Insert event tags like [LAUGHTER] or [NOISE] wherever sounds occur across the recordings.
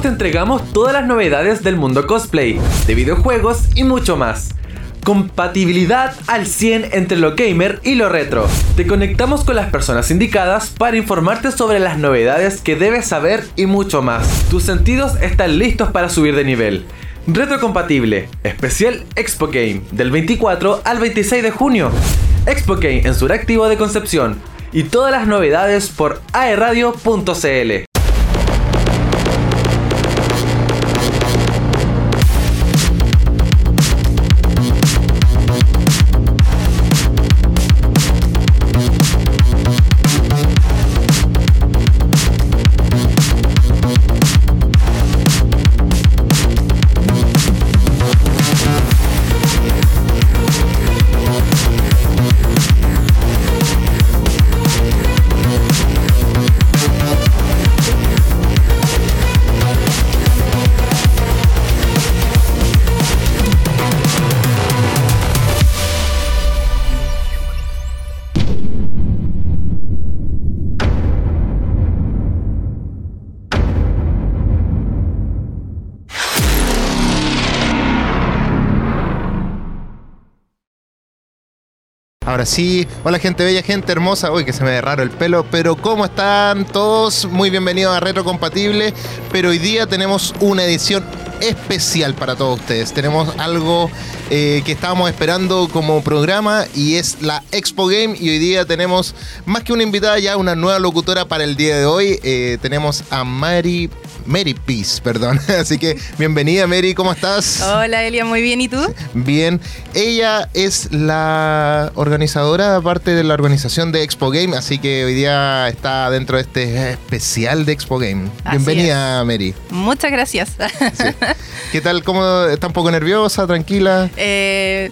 te entregamos todas las novedades del mundo cosplay, de videojuegos y mucho más. Compatibilidad al 100 entre lo gamer y lo retro. Te conectamos con las personas indicadas para informarte sobre las novedades que debes saber y mucho más. Tus sentidos están listos para subir de nivel. Retrocompatible, especial Expo Game, del 24 al 26 de junio. Expo Game en Suractivo de Concepción. Y todas las novedades por aeradio.cl. Ahora sí, hola gente bella, gente hermosa. Uy, que se me ve raro el pelo, pero ¿cómo están todos? Muy bienvenidos a Retro Compatible. Pero hoy día tenemos una edición especial para todos ustedes. Tenemos algo eh, que estábamos esperando como programa y es la Expo Game. Y hoy día tenemos más que una invitada, ya una nueva locutora para el día de hoy. Eh, tenemos a Mari Mary Peace, perdón. [LAUGHS] Así que bienvenida Mary, ¿cómo estás? Hola Elia, muy bien, ¿y tú? Bien. Ella es la organizadora, aparte de la organización de Expo Game, así que hoy día está dentro de este especial de Expo Game. bienvenida Mary. Muchas gracias. ¿Qué tal? ¿Cómo está un poco nerviosa, tranquila? Eh,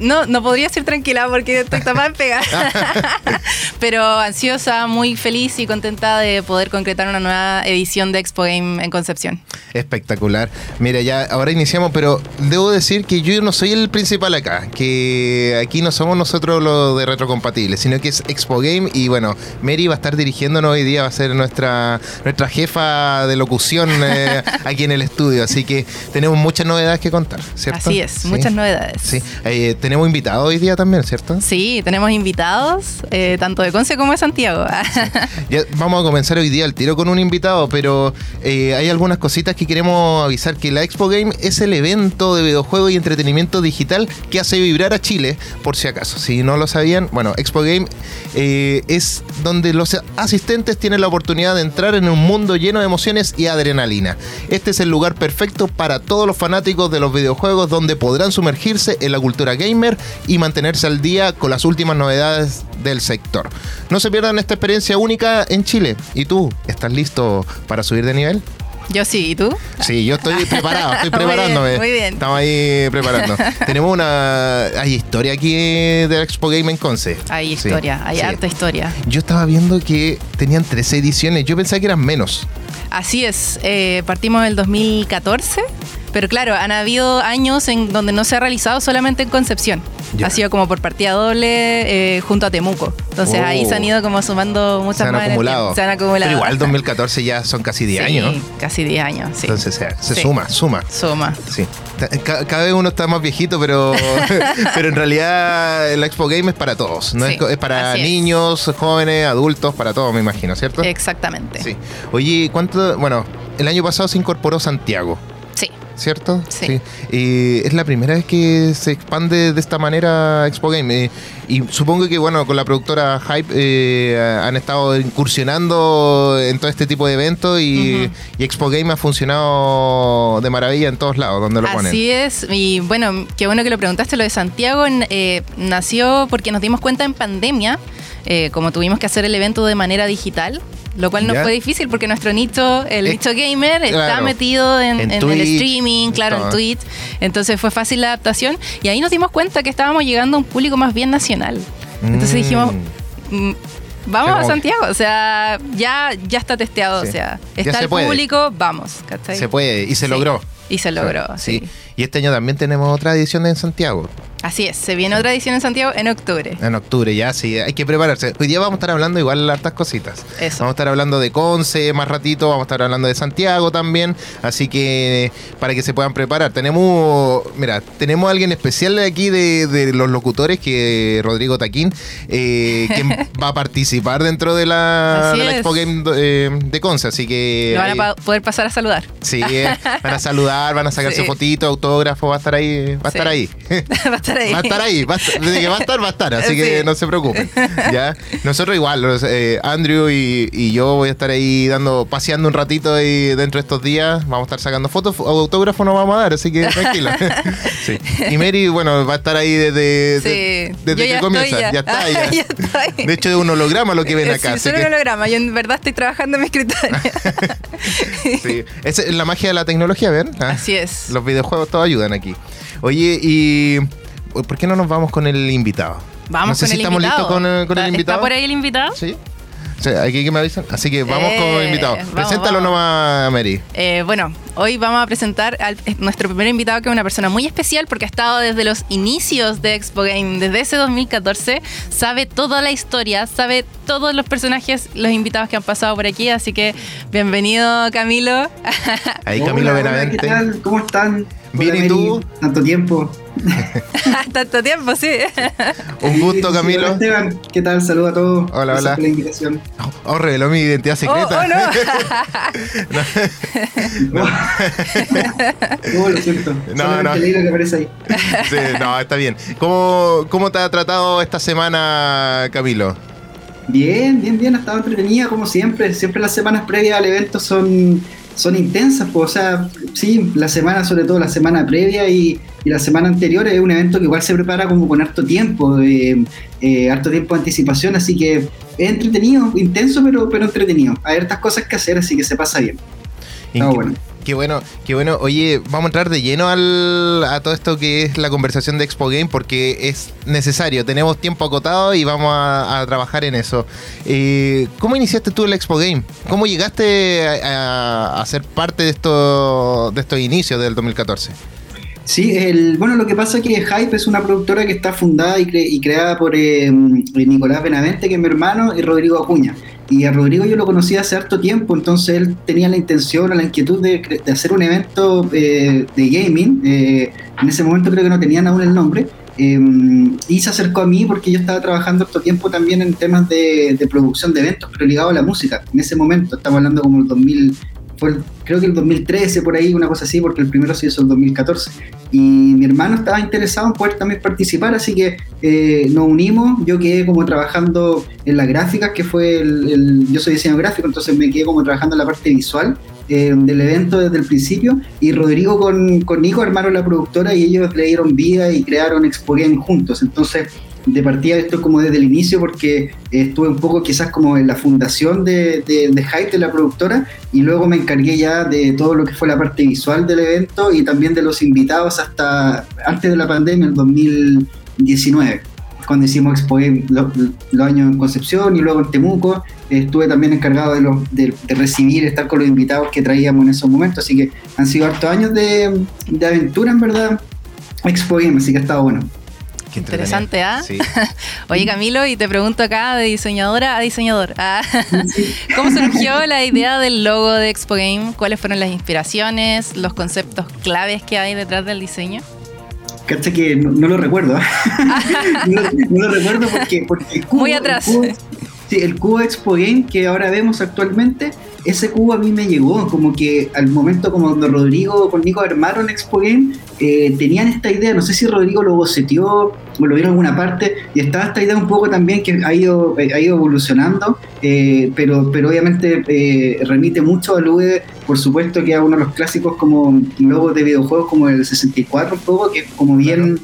no, no podría ser tranquila porque estoy tapada en pegar. [LAUGHS] Pero ansiosa, muy feliz y contenta de poder concretar una nueva edición de Expo Game en Concepción. Espectacular. Mira, ya ahora iniciamos, pero debo decir que yo no soy el principal acá, que aquí no somos nosotros los de retrocompatibles, sino que es Expo Game y bueno, Mary va a estar dirigiéndonos hoy día, va a ser nuestra, nuestra jefa de locución eh, [LAUGHS] aquí en el estudio, así que tenemos muchas novedades que contar, ¿cierto? Así es, muchas novedades. Sí, eh, tenemos invitados hoy día también, ¿cierto? Sí, tenemos invitados, eh, tanto de Conce como de Santiago. [LAUGHS] vamos a comenzar hoy día el tiro con un invitado, pero hay algunas cositas que queremos avisar que la Expo Game es el evento de videojuegos y entretenimiento digital que hace vibrar a Chile, por si acaso. Si no lo sabían, bueno, Expo Game eh, es donde los asistentes tienen la oportunidad de entrar en un mundo lleno de emociones y adrenalina. Este es el lugar perfecto para todos los fanáticos de los videojuegos donde podrán sumergirse en la cultura gamer y mantenerse al día con las últimas novedades del sector. No se pierdan esta experiencia única en Chile. ¿Y tú? ¿Estás listo para subir de nivel? Yo sí, ¿y tú? Sí, yo estoy [LAUGHS] preparado, estoy preparándome. Muy bien, Estamos ahí preparando. [LAUGHS] Tenemos una. Hay historia aquí de Expo Game en Conce. Hay historia, hay harta historia. Yo estaba viendo que tenían tres ediciones, yo pensaba que eran menos. Así es, eh, partimos del 2014 pero claro, han habido años en donde no se ha realizado solamente en Concepción. Ha sido como por partida doble eh, junto a Temuco. Entonces ahí se han ido como sumando muchas se han Acumulado. Se han acumulado. Pero igual 2014 ya son casi 10 años. Casi 10 años, sí. Entonces se, suma, suma. Suma. Sí. Cada vez uno está más viejito, pero, [LAUGHS] [LAUGHS] pero en realidad el Expo Game es para todos. ¿no? es, para niños, jóvenes, adultos, para todos, me imagino, ¿cierto? Exactamente. Sí. Oye, ¿cuánto? Bueno, el año pasado se incorporó Santiago. ¿Cierto? Sí. Y es la primera vez que se expande de esta manera Expo Game. Eh, y supongo que, bueno, con la productora Hype eh, han estado incursionando en todo este tipo de eventos y, Expo Game ha funcionado de maravilla en todos lados donde lo ponen. Así es. Y bueno, qué bueno que lo preguntaste. Lo de Santiago eh, nació porque nos dimos cuenta en pandemia, como tuvimos que hacer el evento de manera digital, lo cual no fue difícil porque nuestro nicho, el nicho gamer, está metido en, el streaming, claro, en Twitch. Entonces fue fácil la adaptación y ahí nos dimos cuenta que estábamos llegando a un público más bien nacional. Entonces mm. dijimos, mm, vamos a Santiago, o sea, ya, ya está testeado, o sea, está el público, vamos. Se puede y se logró. Y se logró, sí. Y este año también tenemos otra edición en Santiago. Así es, se viene otra edición en Santiago en octubre. En octubre, ya, sí, hay que prepararse. Hoy día vamos a estar hablando igual de hartas cositas. Eso. Vamos a estar hablando de Conce más ratito, vamos a estar hablando de Santiago también, así que para que se puedan preparar. Tenemos, mira, tenemos a alguien especial de aquí de, los locutores, que Rodrigo Taquín, eh, que [LAUGHS] va a participar dentro de la, Expo Game eh, de Conce, así que... Lo van a poder pasar a saludar. Sí, eh, van a saludar, van a sacarse [LAUGHS] fotito, autógrafo, [LAUGHS] va a estar ahí, va a estar ahí. va a estar ahí. Va a estar ahí, va a estar, desde que va a estar, va a estar, así que no se preocupen. ¿ya? Nosotros igual, eh, Andrew y, yo voy a estar ahí dando, paseando un ratito ahí dentro de estos días, vamos a estar sacando fotos, autógrafo no vamos a dar, así que tranquila. [LAUGHS] sí. Y Mary, bueno, va a estar ahí desde, desde que comienza, ya. está, [LAUGHS] ya. De hecho, es un holograma lo que ven acá. Sí, es un holograma, yo en verdad estoy trabajando en mi escritorio. sí, es la magia de la tecnología, ¿ven? ¿Ah? Así es. Los videojuegos todos ayudan aquí. Oye, y ¿por qué no nos vamos con el invitado? Vamos no sé con si el estamos listos con, el invitado. ¿Está por ahí el invitado? Sí. Sí, aquí que me avisan. Así que vamos con el eh, invitado. Preséntalo nomás, Mary. Eh, bueno, hoy vamos a presentar a nuestro primer invitado, que es una persona muy especial porque ha estado desde los inicios de Expo Game, desde ese 2014. Sabe toda la historia, sabe todos los personajes, los invitados que han pasado por aquí. Así que bienvenido, Camilo. [LAUGHS] Ahí, Camilo Benavente. ¿Qué tal? ¿Cómo están? Bien, ¿y tú? Tanto tiempo. [LAUGHS] Tanto tiempo, sí. Un gusto, Camilo. Esteban, ¿qué tal? Saludos a todos. Hola, hola. Por la invitación. Oh, oh, reveló mi identidad secreta. Oh, oh no. [LAUGHS] [LAUGHS] no. lo siento. No, no. que aparece ahí. Sí, no, está bien. ¿Cómo, ¿Cómo te ha tratado esta semana, Camilo? Bien, bien, bien. Ha estado entretenida como siempre. Siempre las semanas previas al evento son son intensas, pues, o sea, sí, la semana, sobre todo la semana previa y, la semana anterior es un evento que igual se prepara como con harto tiempo, eh, eh, harto tiempo de anticipación, así que es entretenido, intenso, pero, pero entretenido. Hay hartas cosas que hacer, así que se pasa bien. Está bueno. Qué bueno, qué bueno. Oye, vamos a entrar de lleno al, a todo esto que es la conversación de Expo Game porque es necesario. Tenemos tiempo acotado y vamos a, trabajar en eso. Eh, ¿Cómo iniciaste tú el Expo Game? ¿Cómo llegaste a, ser parte de, esto, de estos inicios del 2014? Sí, el, bueno, lo que pasa es que Hype es una productora que está fundada y, creada por eh, Nicolás Benavente, que es mi hermano, y Rodrigo Acuña. Y a Rodrigo yo lo conocí hace harto tiempo, entonces él tenía la intención o la inquietud de, hacer un evento eh, de gaming. Eh, en ese momento creo que no tenían aún el nombre. Em, y se acercó a mí porque yo estaba trabajando harto tiempo también en temas de, de, producción de eventos, pero ligado a la música. En ese momento, estamos hablando como el 2000, fue creo que el 2013 por ahí, una cosa así, porque el primero se hizo el 2014. Y mi hermano estaba interesado en poder también participar, así que eh, nos unimos. Yo quedé como trabajando en las gráficas, que fue el, Yo soy diseñador gráfico, entonces me quedé como trabajando en la parte visual eh, del evento desde el principio. Y Rodrigo con, con Nico armaron la productora y ellos le dieron vida y crearon Expo Game juntos. Entonces de partida esto como desde el inicio porque estuve un poco quizás como en la fundación de, de, de, la productora, y luego me encargué ya de todo lo que fue la parte visual del evento y también de los invitados hasta antes de la pandemia, en 2019 cuando hicimos Expo los, años en Concepción y luego en Temuco. Estuve también encargado de, recibir, estar con los invitados que traíamos en esos momentos. Así que han sido hartos años de, de aventura, en verdad, Expo Game, así que ha estado bueno. Interesante, ¿ah? [LAUGHS] Oye, Camilo, y te pregunto acá de diseñadora a diseñador. ¿ah? [LAUGHS] ¿Cómo surgió la idea del logo de Expo Game? ¿Cuáles fueron las inspiraciones, los conceptos claves que hay detrás del diseño? Cacha que no, lo recuerdo. [LAUGHS] no, lo recuerdo porque, porque Muy atrás. sí, el cubo Expo Game que ahora vemos actualmente ese cubo a mí me llegó, como que al momento como cuando Rodrigo con Nico armaron Expo Game, eh, tenían esta idea, no sé si Rodrigo lo boceteó o lo vieron en alguna parte, y estaba esta idea un poco también que ha ido, eh, ha ido evolucionando, eh, pero, pero obviamente remite mucho al UE, por supuesto que a uno de los clásicos como logos de videojuegos como el 64 un poco, que es como bien...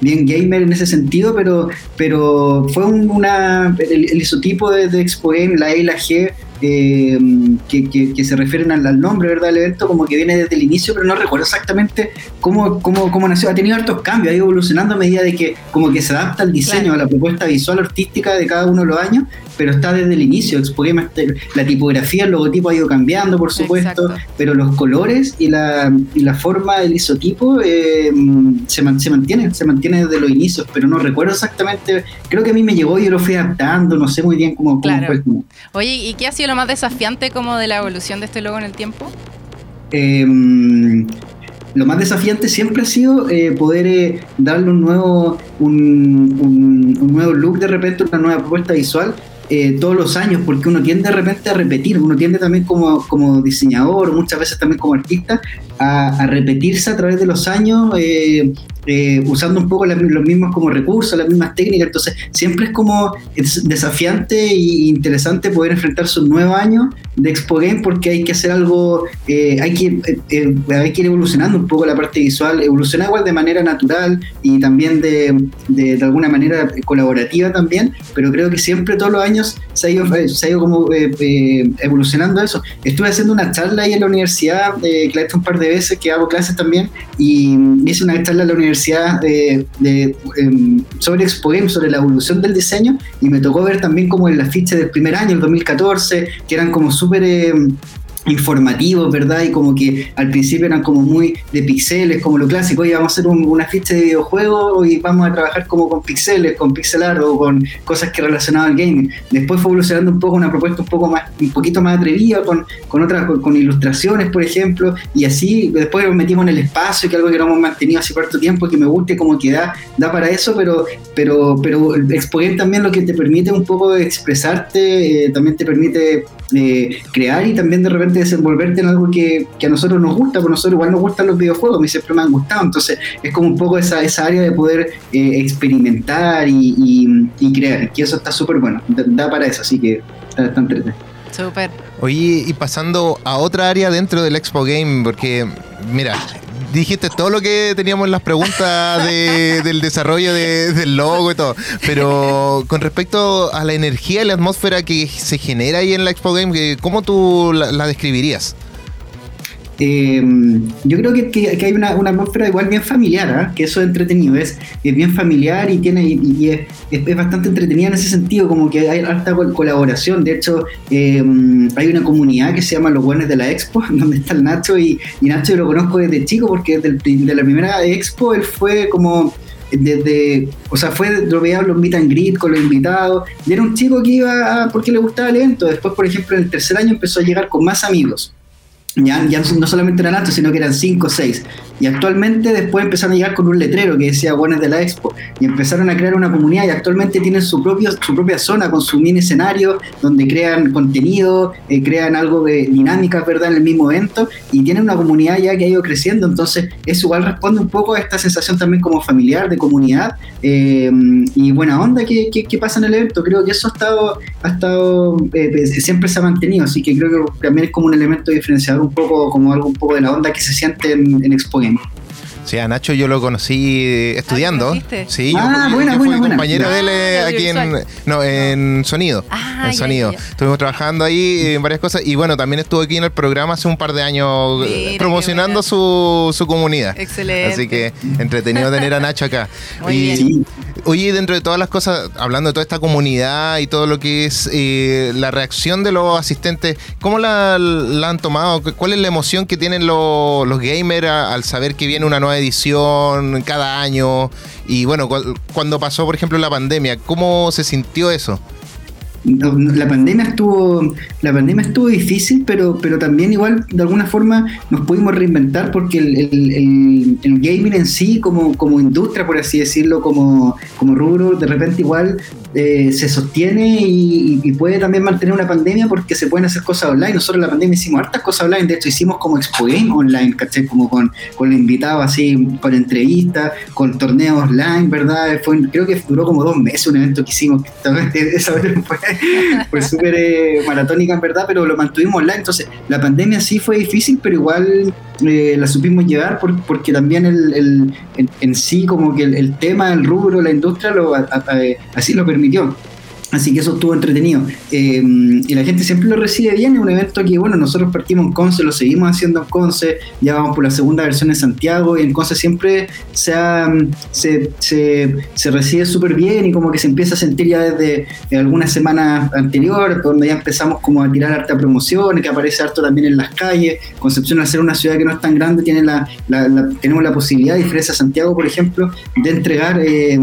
bien gamer en ese sentido, pero, pero fue una, el, isotipo de, de Expo Game, la E y la G, eh, que, se refieren al, nombre ¿verdad? del evento, como que viene desde el inicio, pero no recuerdo exactamente cómo, cómo, cómo nació. Ha tenido hartos cambios, ha ido evolucionando a medida de que como que se adapta al diseño, a la propuesta visual artística de cada uno de los años, pero está desde el inicio. la tipografía, el logotipo ha ido cambiando, por supuesto, pero los colores y la, y la forma del isotipo eh, se, se mantienen, se mantiene desde los inicios, pero no recuerdo exactamente, creo que a mí me llegó y yo lo fui adaptando, no sé muy bien cómo, fue. Oye, ¿y qué ha sido lo más desafiante como de la evolución de este logo en el tiempo? Em, lo más desafiante siempre ha sido eh, poder eh, darle un nuevo, un, nuevo look de repente, una nueva propuesta visual eh, todos los años, porque uno tiende de repente a repetir, uno tiende también como, como diseñador, muchas veces también como artista, a, repetirse a través de los años, eh, usando un poco los mismos como recursos, las mismas técnicas. Entonces, siempre es como desafiante e interesante poder enfrentarse un nuevo año de Expo Game porque hay que hacer algo, eh, hay, que, eh, hay que ir evolucionando un poco la parte visual, evoluciona igual de manera natural y también de, de, alguna manera colaborativa también, pero creo que siempre todos los años se ha ido, se ha ido como evolucionando eso. Estuve haciendo una charla ahí en la universidad, que la he hecho un par de veces, que hago clases también, y hice una charla en la universidad de, em, sobre Expo sobre la evolución del diseño, y me tocó ver también como en las fichas del primer año, el 2014, que eran como súper em, informativos, ¿verdad? Y como que al principio eran como muy de pixeles, como lo clásico, hoy vamos a hacer una ficha de videojuego y vamos a trabajar como con pixeles, con pixelar o con cosas que relacionaban al gaming. Después fue evolucionando un poco una propuesta un poco más, un poquito más atrevida, con, con otras, con, ilustraciones, por ejemplo, y así después nos metimos en el espacio, que algo que no hemos mantenido hace cuarto tiempo, que me guste como que da, da para eso, pero, pero, pero exponer también lo que te permite un poco expresarte, eh, también te permite eh, crear y también de repente desenvolverte en algo que, a nosotros nos gusta, porque a nosotros igual nos gustan los videojuegos, a mí siempre me han gustado, entonces es como un poco esa, esa área de poder eh, experimentar y, crear, que eso está súper bueno, da, para eso, así que está, está entretenido. Súper. Oye, y pasando a otra área dentro del Expo Game, porque mira, dijiste todo lo que teníamos en las preguntas [LAUGHS] del desarrollo del logo y todo. Pero con respecto a la energía y la atmósfera que se genera ahí en la Expo Game, ¿cómo tú la describirías? Eh, yo creo que, hay una, atmósfera igual bien familiar, ¿ah? que eso es entretenido, es, bien familiar y tiene y, es, bastante entretenida en ese sentido, como que hay alta colaboración. De hecho, eh, hay una comunidad que se llama Los Buenos de la Expo, [LAUGHS] donde está el Nacho y, Nacho yo lo conozco desde chico porque desde de la primera Expo él fue como desde, o sea, fue dropeado los meet and greet con los invitados, y era un chico que iba porque le gustaba el evento. Después, por ejemplo, en el tercer año empezó a llegar con más amigos. Ya, no solamente eran altos, sino que eran 5 o 6. Y actualmente después empezaron a llegar con un letrero que decía Buenas de la Expo. Y empezaron a crear una comunidad y actualmente tienen su, propio, su propia zona con su mini escenario, donde crean contenido, eh, crean algo de dinámica, ¿verdad?, en el mismo evento. Y tienen una comunidad ya que ha ido creciendo. Entonces, eso igual responde un poco a esta sensación también como familiar, de comunidad eh, y buena onda que, que, pasa en el evento. Creo que eso ha estado, ha estado eh, siempre se ha mantenido. Así que creo que también es como un elemento diferenciador un poco, como algo un poco de la onda que se siente en, en Expo Game. Sí, a Nacho yo lo conocí estudiando. sí, ah, yo, fui compañero de él eh, aquí en, no, en sonido. Ah, en sonido. Estuvimos trabajando ahí en varias cosas. Y bueno, también estuve aquí en el programa hace un par de años promocionando su, su, comunidad. Excelente. Así que entretenido tener a Nacho acá. [LAUGHS] y, Oye, dentro de todas las cosas, hablando de toda esta comunidad y todo lo que es eh, la reacción de los asistentes, ¿cómo la, han tomado? ¿Cuál es la emoción que tienen los, los gamers al saber que viene una nueva edición cada año. Y bueno, cuando pasó, por ejemplo, la pandemia, ¿cómo se sintió eso? La pandemia estuvo la pandemia estuvo difícil pero pero también igual de alguna forma nos pudimos reinventar porque el, gaming en sí como, como industria por así decirlo como, como rubro de repente igual eh, se sostiene y, puede también mantener una pandemia porque se pueden hacer cosas online. Nosotros en la pandemia hicimos hartas cosas online, de hecho hicimos como Expo Game online, ¿caché? Como con, con invitados así, con entrevistas, con torneos online, ¿verdad? Fue, creo que duró como dos meses un evento que hicimos, [LAUGHS] esa vez fue [LAUGHS] fue súper eh, maratónica en verdad, pero lo mantuvimos online. Entonces, la pandemia sí fue difícil, pero igual eh, la supimos llevar porque también el, en, sí, como que el, tema, el rubro, la industria, lo, así lo permitió. Así que eso estuvo entretenido. Eh, y la gente siempre lo recibe bien. Es un evento que, bueno, nosotros partimos en Conce, lo seguimos haciendo en Conce. Ya vamos por la segunda versión en Santiago. Y en Conce siempre se, se, recibe súper bien y como que se empieza a sentir ya desde algunas semanas anteriores, donde ya empezamos como a tirar harta promoción, que aparece harto también en las calles. Concepción, al ser una ciudad que no es tan grande, tiene la, tenemos la posibilidad, diferencia a Santiago, por ejemplo, de entregar, eh,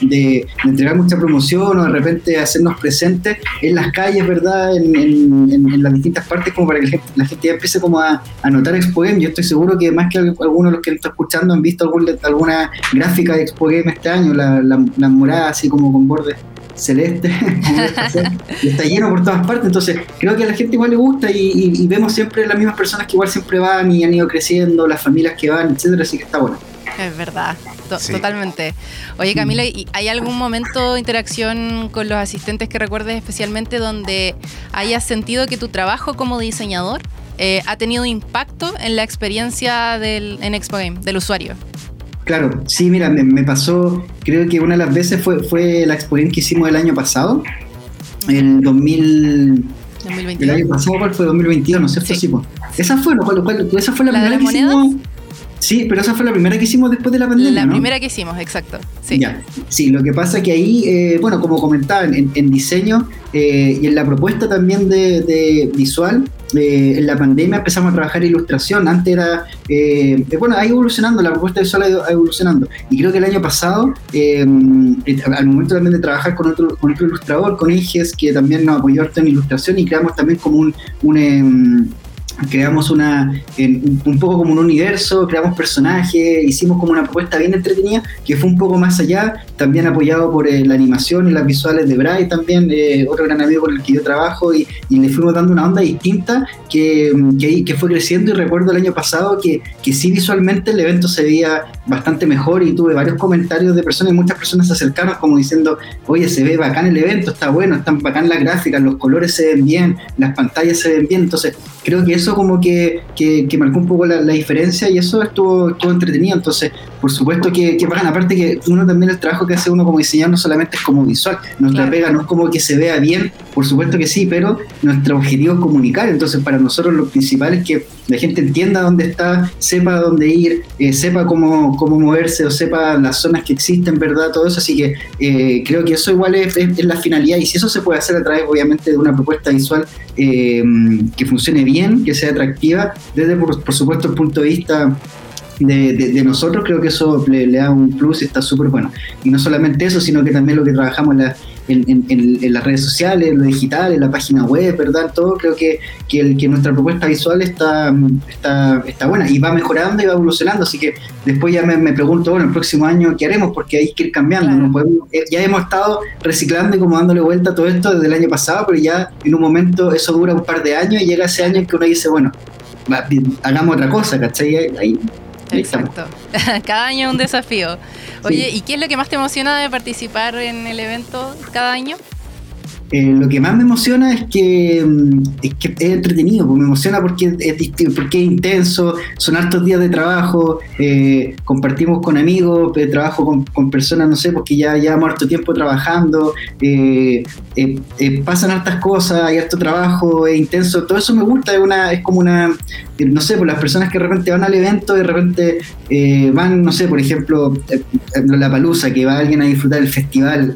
de, entregar mucha promoción o de repente hacernos presentes en las calles, ¿verdad? En, las distintas partes, como para que la gente, ya empiece como a, a notar Expo Game. Yo estoy seguro que más que algunos de los que están escuchando han visto alguna gráfica de Expo Game este año, la, la, morada así como con bordes celeste, [LAUGHS] está lleno por todas partes, entonces creo que a la gente igual le gusta y, vemos siempre las mismas personas que igual siempre van y han ido creciendo, las familias que van, etcétera, así que está bueno. Es verdad, totalmente. Oye Camila, ¿hay algún momento de interacción con los asistentes que recuerdes especialmente donde hayas sentido que tu trabajo como diseñador eh, ha tenido impacto en la experiencia del, en Expo Game, del usuario? Claro, sí, mira, me, pasó, creo que una de las veces fue, fue la Expo Game que hicimos el año pasado, el 2000... 2022. El año pasado, ¿cuál fue? 2022, ¿no es cierto? Sí. Pues. Esa fue, esa fue la, primera que hicimos Sí, pero esa fue la primera que hicimos después de la pandemia. La primera que hicimos, exacto. Sí, ya. sí lo que pasa que ahí, eh, bueno, como comentaba, en, diseño eh, y en la propuesta también de, visual, eh, en la pandemia empezamos a trabajar ilustración. Antes era, bueno, ha ido evolucionando, la propuesta visual ha ido evolucionando. Y creo que el año pasado, al momento también de trabajar con otro, con otro ilustrador, con Inges, que también nos apoyó en ilustración y creamos también como un, un em, creamos una un, poco como un universo, creamos personajes, hicimos como una propuesta bien entretenida que fue un poco más allá, también apoyado por eh, la animación y las visuales de Bray también, eh, otro gran amigo con el que yo trabajo y, le fuimos dando una onda distinta que, que, fue creciendo y recuerdo el año pasado que, que sí visualmente el evento se veía bastante mejor y tuve varios comentarios de personas y muchas personas se acercaron como diciendo, oye, se ve bacán el evento, está bueno, están bacán las gráficas, los colores se ven bien, las pantallas se ven bien, entonces creo que eso como que, que, marcó un poco la, diferencia y eso estuvo, estuvo entretenido, entonces por supuesto que, que bacán, aparte que uno también el trabajo que hace uno como diseñador no solamente es como visual, nuestra pega no es como que se vea bien, por supuesto que sí, pero nuestro objetivo es comunicar, entonces para nosotros lo principal es que la gente entienda dónde está, sepa dónde ir, eh, sepa cómo, cómo moverse o sepa las zonas que existen, ¿verdad? Todo eso, así que eh, creo que eso igual es, la finalidad y si eso se puede hacer a través, obviamente, de una propuesta visual eh, que funcione bien, que sea atractiva, desde, por, supuesto, el punto de vista de, nosotros, creo que eso le, da un plus y está súper bueno. Y no solamente eso, sino que también lo que trabajamos en la en, las redes sociales, en lo digital, en la página web, ¿verdad? Todo creo que, que, el, que nuestra propuesta visual está, está, está buena y va mejorando y va evolucionando, así que después ya me, pregunto, bueno, el próximo año, ¿qué haremos? Porque hay que ir cambiando, eh, ya hemos estado reciclando y como dándole vuelta a todo esto desde el año pasado, pero ya en un momento eso dura un par de años y llega ese año en que uno dice, bueno, hagamos otra cosa, ¿cachai? Ahí, Exacto. [LAUGHS] cada año un desafío. Oye, ¿y qué es lo que más te emociona de participar en el evento cada año? Eh, lo que más me emociona es que, mm, es que es entretenido, pues me emociona porque es, distinto, porque es intenso, son altos días de trabajo, eh, compartimos con amigos, eh, trabajo con, personas, no sé, porque ya llevamos harto tiempo trabajando, pasan hartas cosas, hay harto trabajo, es intenso, todo eso me gusta, es, una, es como una, no sé, por las personas que de repente van al evento, de repente van, no sé, por ejemplo, la palusa, que va alguien a disfrutar del festival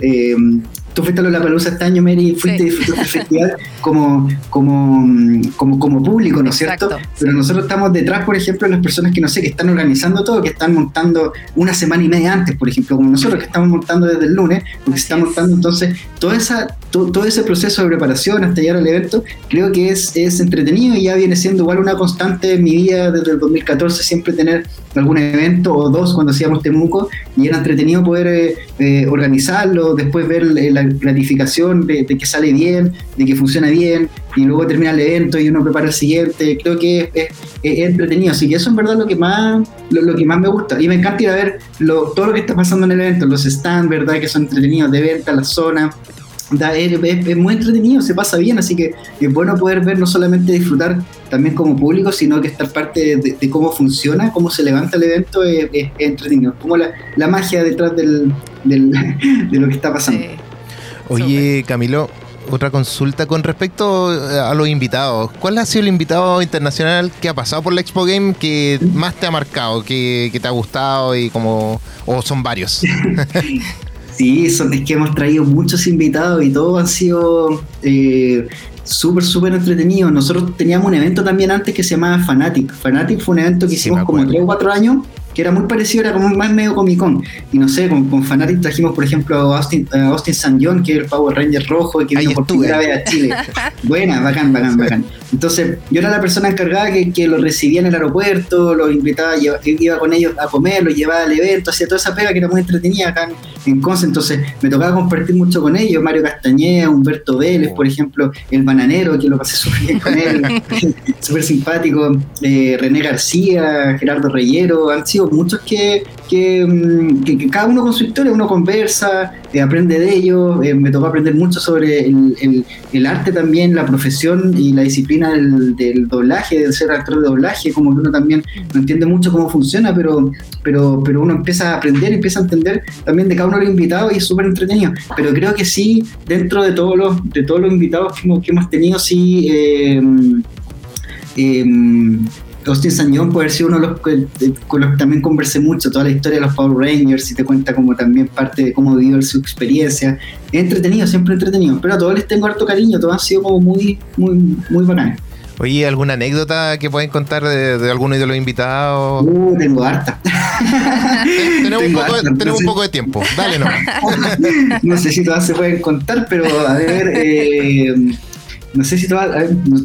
tú fuiste a la Palusa este año, Mary, fuiste disfrutar del festival como, como, como, como público, ¿no es cierto? Pero nosotros estamos detrás, por ejemplo, de las personas que, no sé, que están organizando todo, que están montando una semana y media antes, por ejemplo, como nosotros que estamos montando desde el lunes, porque se está montando entonces toda esa, todo, ese proceso de preparación hasta llegar al evento, creo que es, es entretenido y ya viene siendo igual una constante en mi vida desde el 2014, siempre tener algún evento o dos cuando hacíamos Temuco y era entretenido poder eh, eh, organizarlo, después ver la gratificación de, que sale bien, de que funciona bien y luego termina el evento y uno prepara el siguiente. Creo que es, entretenido, así que eso es en verdad lo que más lo, que más me gusta. Y me encanta ir a ver todo lo que está pasando en el evento, los stands, verdad que son entretenidos de venta, la zona. Es, muy entretenido, se pasa bien, así que es bueno poder ver, no solamente disfrutar también como público, sino que estar parte de, cómo funciona, cómo se levanta el evento, es, entretenido, como la, magia detrás del, [LAUGHS] de lo que está pasando. Oye, Camilo, otra consulta con respecto eh, a los invitados. ¿Cuál ha sido el invitado internacional que ha pasado por la Expo Game que más te ha marcado, que, te ha gustado y como o son varios? [LAUGHS] [LAUGHS] sí, son, es que hemos traído muchos invitados y todos han sido eh, súper, súper entretenidos. Nosotros teníamos un evento también antes que se llamaba Fanatic. Fanatic fue un evento que hicimos como 3 o 4 años que era muy parecido, era como más medio Comic Con. Y no sé, con, con Fanatic trajimos, por ejemplo, a Austin, Austin San John, que es el Power Ranger rojo, y que vino por primera vez a Chile. [LAUGHS] Buena, bacán, bacán, bacán. Entonces, yo era la persona encargada que, que lo recibía en el aeropuerto, lo invitaba, iba con ellos a comer, lo llevaba al evento, hacía toda esa pega que era muy entretenida acá en, Conce. Entonces, me tocaba compartir mucho con ellos, Mario Castañeda, Humberto Vélez, por ejemplo, el bananero, que lo pasé [LAUGHS] súper bien con él, [LAUGHS] súper simpático, eh, René García, Gerardo Reyero, han sido muchos que, mm, que, que, cada uno con su historia, uno conversa, eh, aprende de ellos, eh, me tocó aprender mucho sobre el, el, arte también, la profesión y la disciplina del, del, doblaje, de ser actor de doblaje, como que uno también no entiende mucho cómo funciona, pero, pero, pero uno empieza a aprender, empieza a entender también de cada uno de los invitados y es súper entretenido. Pero creo que sí, dentro de todos los, de todos los invitados que hemos, que hemos tenido, sí... Eh, eh, Austin Sañón puede ser uno de los con los que también conversé mucho, toda la historia de los Power Rangers y te cuenta como también parte de cómo vivió su experiencia. Entretenido, siempre entretenido, pero a todos les tengo harto cariño, todos han sido como muy, muy, muy bacanes. Oye, ¿alguna anécdota que pueden contar de, alguno de los invitados? Uh, tengo harta. [LAUGHS] tenemos, un poco, tenemos un poco de tiempo, dale no. [LAUGHS] no sé si todas se pueden contar, pero a ver, eh, no sé si todo,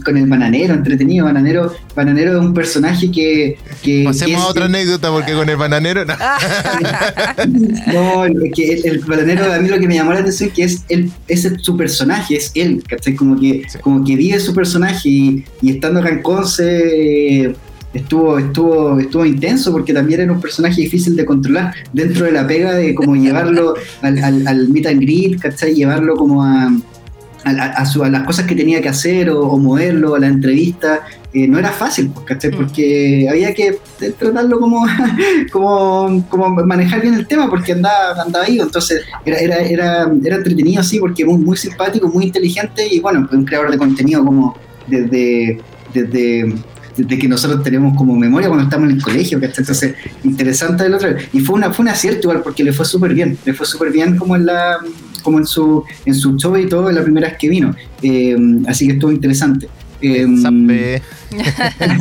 con el bananero, entretenido, bananero, bananero es un personaje que... que Pasemos a otra anécdota porque con el bananero... No, [LAUGHS] no que el, bananero a mí lo que me llamó la atención es que es, él, es su personaje, es él, ¿cachai? Como que, como que vive su personaje y, estando acá en Conce... estuvo, estuvo, estuvo intenso porque también era un personaje difícil de controlar dentro de la pega de como llevarlo al, al, al meet and greet, ¿cachai? Llevarlo como a, a, las cosas que tenía que hacer o, moverlo a la entrevista, eh, no era fácil, pues, mm. Porque había que tratarlo como, [LAUGHS] como, como, manejar bien el tema porque andaba, andaba ahí, entonces era, era, era, era entretenido así porque muy, muy simpático, muy inteligente y bueno, un creador de contenido como desde, desde desde que nosotros tenemos como memoria cuando estamos en el colegio, que entonces interesante el otro. Y fue una, fue un acierto igual porque le fue súper bien, le fue súper bien como en la como en su, en su show y todo, la primera vez que vino. Eh, así que estuvo interesante. Eh, [LAUGHS]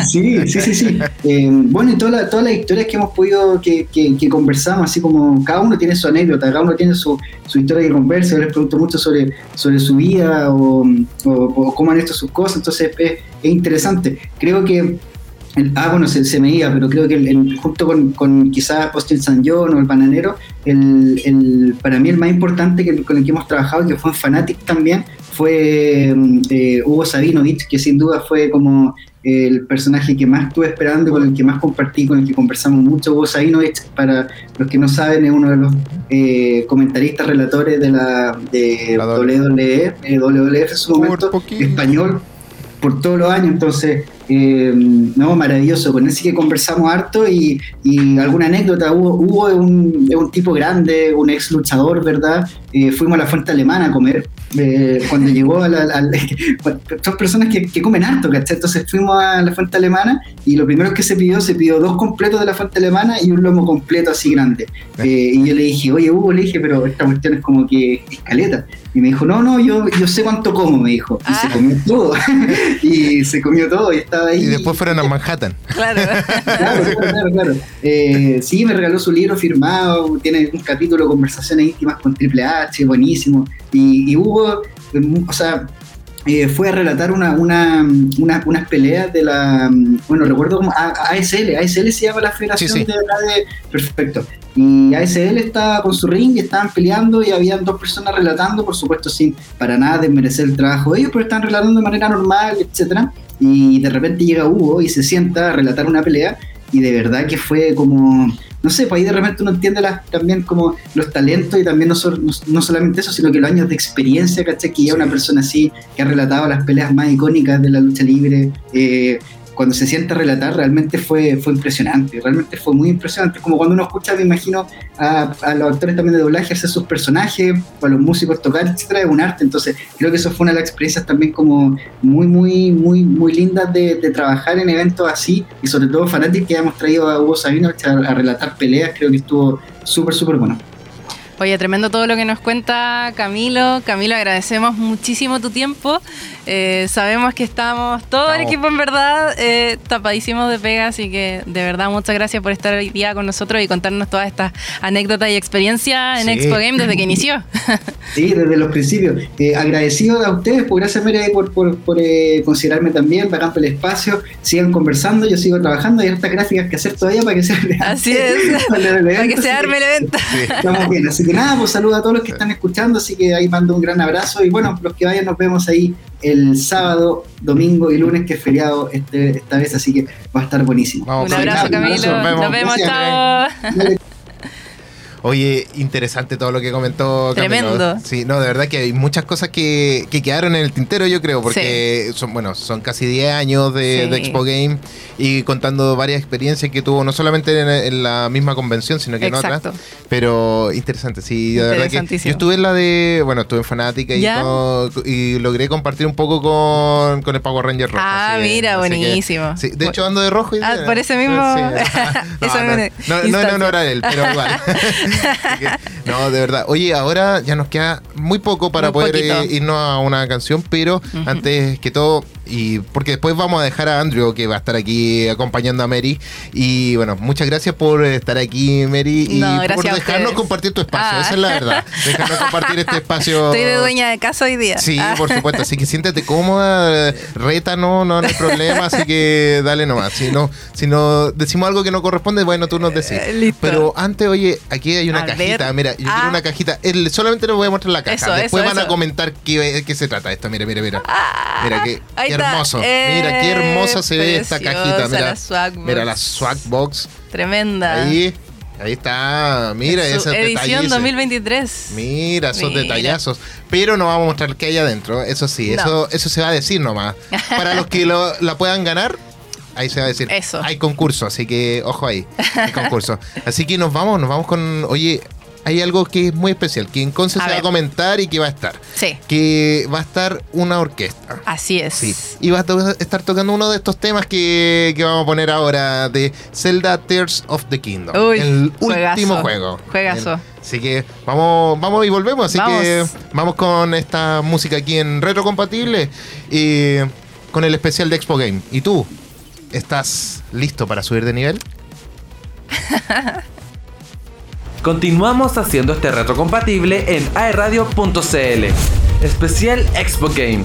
sí, sí, sí, sí. Eh, bueno, y todas las historias que hemos podido, que, que, conversamos, así como cada uno tiene su anécdota, cada uno tiene su, su historia que conversa, yo les pregunto mucho sobre, sobre su vida o, o, cómo han hecho sus cosas, entonces es, es interesante. Creo que ah, bueno, se, me iba, pero creo que el, junto con, con quizás Postil San John o el Bananero, el, el, para mí el más importante que, con el que hemos trabajado, que fue en Fanatic también, fue mm, eh, Hugo Sabinovich, que sin duda fue como el personaje que más estuve esperando, con el que más compartí, con el que conversamos mucho. Hugo Sabinovich, para los que no saben, es uno de los eh, comentaristas relatores de la de WWE, eh, WWF en su momento, español por todos los años, entonces eh, no, maravilloso, con él sí que conversamos harto y, alguna anécdota, hubo, hubo un, un, tipo grande, un ex luchador, ¿verdad? Eh, fuimos a la fuente alemana a comer, eh, cuando [LAUGHS] llegó a la, [LAUGHS] son personas que, comen harto, ¿cachai? Entonces fuimos a la fuente alemana y lo primero que se pidió, se pidió dos completos de la fuente alemana y un lomo completo así grande. y yo le dije, oye Hugo, le dije, pero esta cuestión es como que escaleta. Y me dijo, no, no, yo, yo sé cuánto como, me dijo. Y se ah. comió todo. [LAUGHS] y se comió todo y estaba ahí. Y después fueron a Manhattan. [LAUGHS] Claro. [LAUGHS] claro, claro, claro. Eh, sí, me regaló su libro firmado, tiene un capítulo Conversaciones íntimas con Triple H, buenísimo. Y, y hubo, o sea, eh, fue a relatar una, una, una, unas peleas de la, bueno, recuerdo como ASL, ASL se llama la federación de de, perfecto. Y ASL estaba con su ring y estaban peleando y habían dos personas relatando, por supuesto sin para nada desmerecer el trabajo de ellos, pero estaban relatando de manera normal, etcétera. Y de repente llega Hugo y se sienta a relatar una pelea y de verdad que fue como no sé, pues ahí de repente uno entiende las, también como los talentos y también no, no, solamente eso, sino que los años de experiencia, ¿cachai? Que ya una persona así que ha relatado las peleas más icónicas de la lucha libre, eh, cuando se sienta a relatar realmente fue, fue impresionante, realmente fue muy impresionante. Como cuando uno escucha, me imagino, a, los actores también de doblaje hacer sus personajes, a los músicos tocar, etcétera, es un arte. Entonces, creo que eso fue una de las experiencias también como muy, muy, muy, muy lindas de, trabajar en eventos así, y sobre todo fanáticos que hemos traído a Hugo Sabino a relatar peleas, creo que estuvo súper, súper bueno. Oye, tremendo todo lo que nos cuenta Camilo. Camilo, agradecemos muchísimo tu tiempo. Eh, sabemos que estamos todo el equipo en verdad eh, tapadísimos de pega, así que de verdad muchas gracias por estar hoy día con nosotros y contarnos todas estas anécdotas y experiencias en Expo Game desde que inició. sí, desde los principios. Eh, agradecido a ustedes, por gracias Mere por, por, considerarme también, para el espacio. Sigan conversando, yo sigo trabajando, hay estas gráficas que hacer todavía para que se Así [LAUGHS] es, para, que se arme el evento. Estamos bien, así que nada, pues saludo a todos los que están escuchando, así que ahí mando un gran abrazo y bueno, los que vayan nos vemos ahí el sábado, domingo y lunes, que es feriado este, esta vez, así que va a estar buenísimo. un abrazo, Camilo. Nos vemos, chao. Oye, interesante todo lo que comentó Camilo. Tremendo. Sí, no, de verdad que hay muchas cosas que, quedaron en el tintero, yo creo, porque son, bueno, son casi 10 años de, Expo Game y contando varias experiencias que tuvo, no solamente en, la misma convención, sino que en otras. Pero interesante, sí, de verdad que yo estuve en la de, bueno, estuve en Fanática y, logré compartir un poco con, el Power Ranger rojo. Ah, mira, buenísimo. sí, de hecho ando de rojo y Ah, por ese mismo. [LAUGHS] no, no, no, no, era él, pero igual. [LAUGHS] no, de verdad. Oye, ahora ya nos queda muy poco para poder eh, irnos a una canción, pero antes que todo, y porque después vamos a dejar a Andrew que va a estar aquí acompañando a Mary. Y bueno, muchas gracias por estar aquí, Mary, y por dejarnos compartir tu espacio. Esa es la ah. verdad. Dejarnos compartir este espacio. [LAUGHS] Estoy de dueña de casa hoy día. Sí, por supuesto. Así que siéntate cómoda, reta, no, no, hay problema. Así que dale nomás. Si no, si no decimos algo que no corresponde, bueno, tú nos decís. Eh, Pero antes, oye, aquí hay una cajita. Mira, yo quiero ah. una cajita. solamente les voy a mostrar la caja. Después van a comentar qué, qué se trata esto. Mira, mira, mira. Ah, mira que hermoso. mira, qué hermosa se ve esta cajita. Mira la, swag mira la swag box. Tremenda. Ahí. Ahí está, mira esos Edición 2023. Mira esos detallazos. Pero no vamos a mostrar qué hay adentro, eso sí, eso, eso se va a decir nomás. Para los que lo, la puedan ganar, ahí se va a decir. Eso. Hay concurso, así que ojo ahí. Hay concurso. así que nos vamos, nos vamos con. Oye, hay algo que es muy especial, que en Conce se va a comentar y que va a estar. Sí. Que va a estar una orquesta. Así es. Sí. Y va a estar tocando uno de estos temas que, vamos a poner ahora de Zelda Tears of the Kingdom. Uy, el último juego. Juegazo. Así que vamos, vamos y volvemos. Así que vamos con esta música aquí en Retrocompatible y con el especial de Expo Game. ¿Y tú? ¿Estás listo para subir de nivel? [LAUGHS] Continuamos haciendo este retro compatible en aeradio.cl. Especial Expo Game.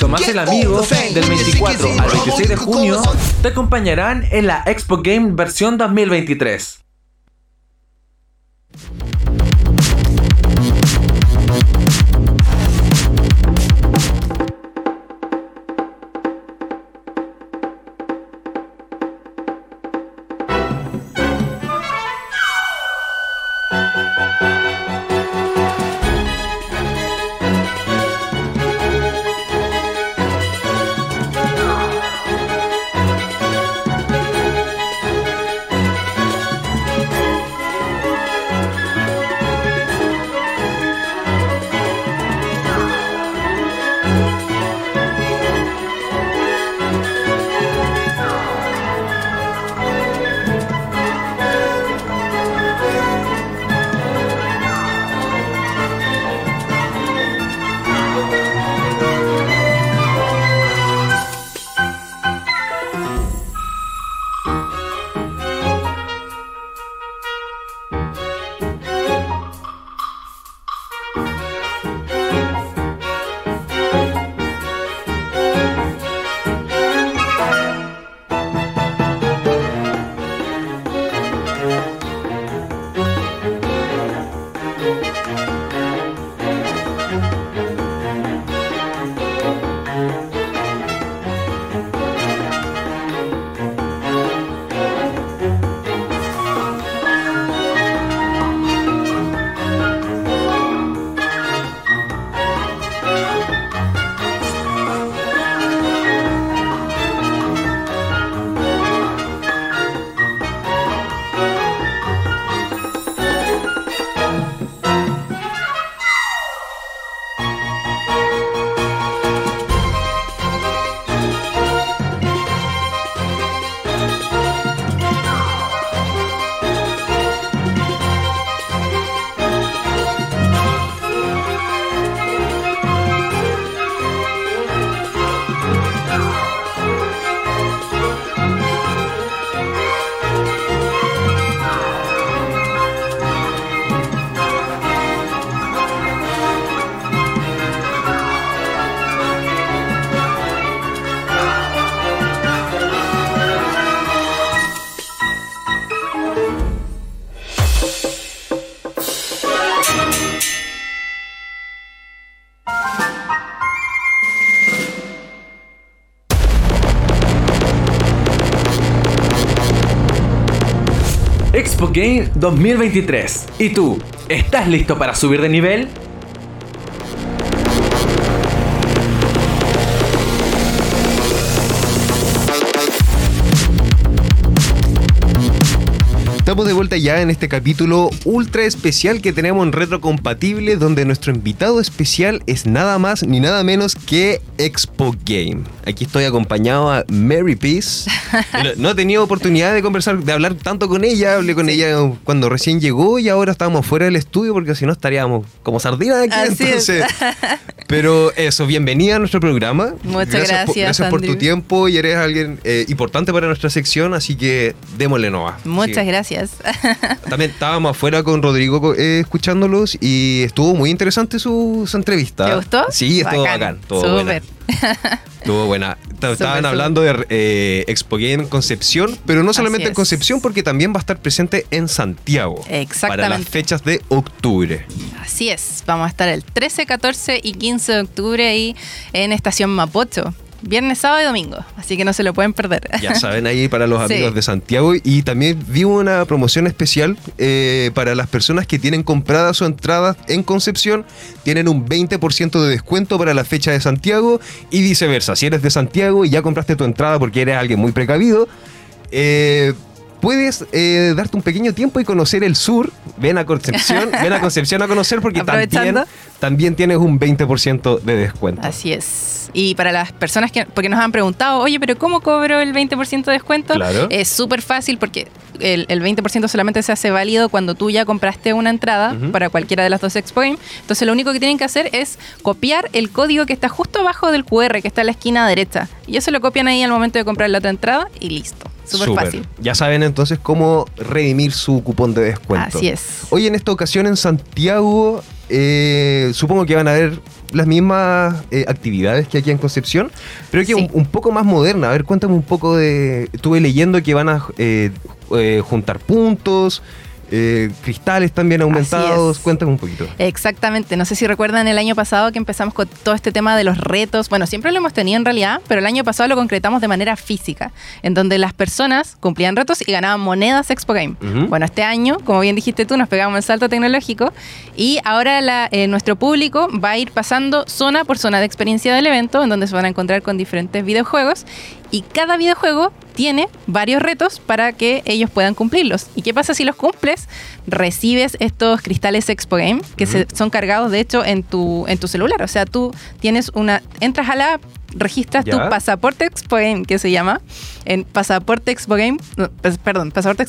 Tomás el Amigo del 24 al 26 de junio te acompañarán en la Expo Game versión 2023. 2023. ¿Y tú? ¿Estás listo para subir de nivel? Estamos de vuelta ya en este capítulo ultra especial que tenemos en Retrocompatible, donde nuestro invitado especial es nada más ni nada menos que Expo Game. Aquí estoy acompañado a Mary Peace. [LAUGHS] No he tenido oportunidad de conversar, de hablar tanto con ella. Hablé con ella cuando recién llegó y ahora estamos fuera del estudio porque si no estaríamos como sardinas aquí. Así entonces, [LAUGHS] pero eso, bienvenida a nuestro programa. Muchas gracias. gracias por tu tiempo y eres alguien eh, importante para nuestra sección, así que démosle nova. Muchas Sí. gracias. [LAUGHS] También estábamos afuera con Rodrigo eh, escuchándolos y estuvo muy interesante su, su entrevista. ¿Te gustó? Sí, estuvo bacán. Estuvo buena. [LAUGHS] Estuvo buena. Estaban hablando de eh, Expo Game en Concepción, pero no solamente en. Concepción, porque también va a estar presente en Santiago. Para las Exactamente. fechas de octubre. Así es. Vamos a estar el 13, 14 y 15 de octubre ahí en Estación Mapocho. Viernes, sábado y domingo. Así que no se lo pueden perder. Ya [LAUGHS] saben ahí para los Sí. amigos de Santiago. Y también vi una promoción especial eh, para las personas que tienen comprada su entrada en Concepción. Tienen un 20% de descuento para la fecha de Santiago y viceversa. Si eres de Santiago y ya compraste tu entrada porque eres alguien muy precavido, eh, puedes eh, darte un pequeño tiempo y conocer el sur. Ven a Concepción, [LAUGHS] ven a Concepción a conocer porque también, también tienes un 20% de descuento. Así es. Y para las personas que, porque nos han preguntado, oye, pero ¿cómo cobro el 20% de descuento? Claro. Es súper fácil porque el, el 20% solamente se hace válido cuando tú ya compraste una entrada para cualquiera de las dos Expo Game. Entonces lo único que tienen que hacer es copiar el código que está justo abajo del QR, que está en la esquina derecha. Y eso lo copian ahí al momento de comprar la otra entrada y listo. Súper fácil. Ya saben entonces cómo redimir su cupón de descuento. Así es. Hoy en esta ocasión en Santiago, eh, supongo que van a haber las mismas eh, actividades que aquí en Concepción, pero que un, poco más moderna. A ver, cuéntame un poco de... Estuve leyendo que van a eh, juntar puntos, eh, cristales también aumentados. Cuéntame un poquito. Exactamente. No sé si recuerdan el año pasado que empezamos con todo este tema de los retos. Bueno, siempre lo hemos tenido en realidad, pero el año pasado lo concretamos de manera física, en donde las personas cumplían retos y ganaban monedas Expo Game. Bueno, este año, como bien dijiste tú, nos pegamos el salto tecnológico y ahora eh, nuestro público va a ir pasando zona por zona de experiencia del evento, en donde se van a encontrar con diferentes videojuegos y cada videojuego tiene varios retos para que ellos puedan cumplirlos. ¿Y qué pasa si los cumples? Recibes estos cristales Expo Game que se, son cargados de hecho en tu, en tu celular. O sea, tú tienes una. entras a la registras tu pasaporte Expo Game, que se llama, en pasaporte Expo Game, pues, perdón, pasaporte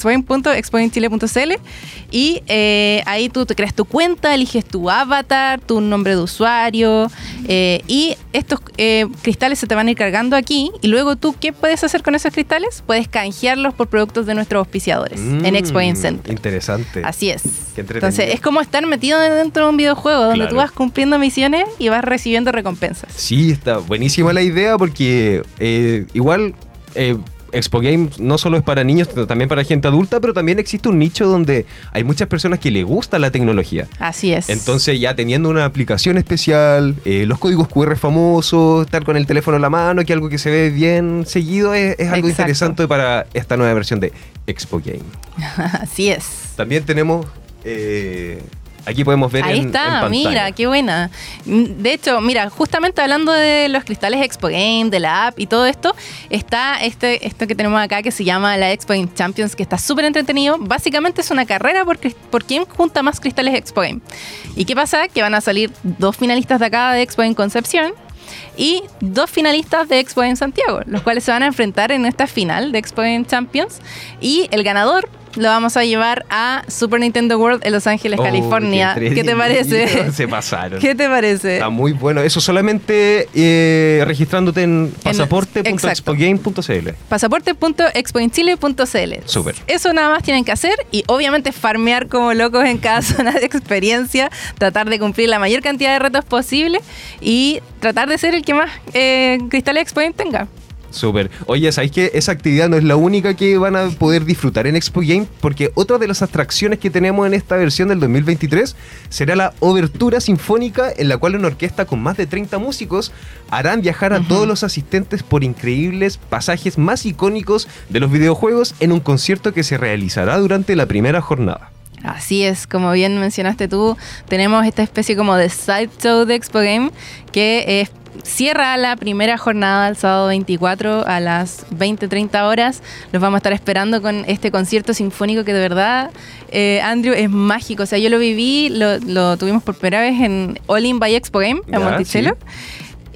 y eh, ahí tú te creas tu cuenta, eliges tu avatar, tu nombre de usuario eh, y estos eh, cristales se te van a ir cargando aquí y luego tú, ¿qué puedes hacer con esos cristales? Puedes canjearlos por productos de nuestros auspiciadores en Expo Game mm, Center. Interesante. Así es. Entonces es como estar metido dentro de un videojuego donde tú vas cumpliendo misiones y vas recibiendo recompensas. Sí, está buenísima la idea porque eh, igual eh, Expo Games no solo es para niños, sino también para gente adulta, pero también existe un nicho donde hay muchas personas que le gusta la tecnología. Así es. Entonces ya teniendo una aplicación especial, eh, los códigos QR famosos, estar con el teléfono en la mano, que algo que se ve bien seguido, es, algo interesante para esta nueva versión de Expo Game. [LAUGHS] Así es. También tenemos... Aquí podemos ver Ahí está, mira, qué buena. De hecho, mira, justamente hablando de los cristales Expo Game, de la app y todo esto, está este, esto que tenemos acá que se llama la Expo Game Champions, que está súper entretenido. Básicamente es una carrera por, por quién junta más cristales Expo Game. ¿Y qué pasa? Que van a salir dos finalistas de acá de Expo Game Concepción y dos finalistas de Expo en Santiago, los cuales se van a enfrentar en esta final de Expo en Champions y el ganador lo vamos a llevar a Super Nintendo World en Los Ángeles, oh, California. Qué, te parece? [LAUGHS] Se pasaron. ¿Qué te parece? Está muy bueno. Eso solamente eh, registrándote en pasaporte.expogame.cl. Pasaporte.expoinchile.cl. Súper. Eso nada más tienen que hacer y obviamente farmear como locos en cada [LAUGHS] zona de experiencia, tratar de cumplir la mayor cantidad de retos posible y tratar de ser el que más eh, cristales Expo tenga. Súper. Oye, ¿sabéis que esa actividad no es la única que van a poder disfrutar en Expo Game? Porque otra de las atracciones que tenemos en esta versión del 2023 será la obertura sinfónica en la cual una orquesta con más de 30 músicos harán viajar a todos los asistentes por increíbles pasajes más icónicos de los videojuegos en un concierto que se realizará durante la primera jornada. Así es, como bien mencionaste tú, tenemos esta especie como de side show de Expo Game que es cierra la primera jornada el sábado 24 a las 20-30 horas. Los vamos a estar esperando con este concierto sinfónico que de verdad, eh, Andrew, es mágico. O sea, yo lo viví, lo, tuvimos por primera vez en All In by Expo Game, en Monticello.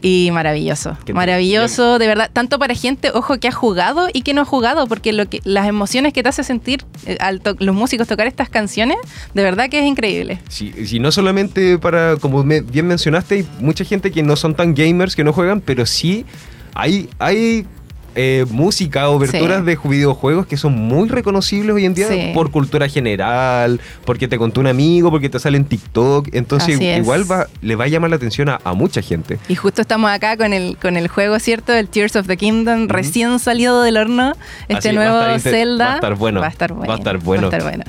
Y maravilloso, maravilloso, de verdad, tanto para gente, ojo, que ha jugado y que no ha jugado, porque lo que, las emociones que te hace sentir eh, al los músicos tocar estas canciones, de verdad que es increíble. Sí, sí, no solamente para, como bien mencionaste, hay mucha gente que no son tan gamers, que no juegan, pero sí hay, hay eh, música, oberturas de videojuegos que son muy reconocibles hoy en día por cultura general, porque te contó un amigo, porque te sale en TikTok. Entonces, igual va, le va a llamar la atención a, mucha gente. Y justo estamos acá con el, con el juego, ¿cierto? El Tears of the Kingdom, recién salido del horno. Este nuevo Zelda. Va a estar bueno. Va a estar bueno. Va a estar bueno.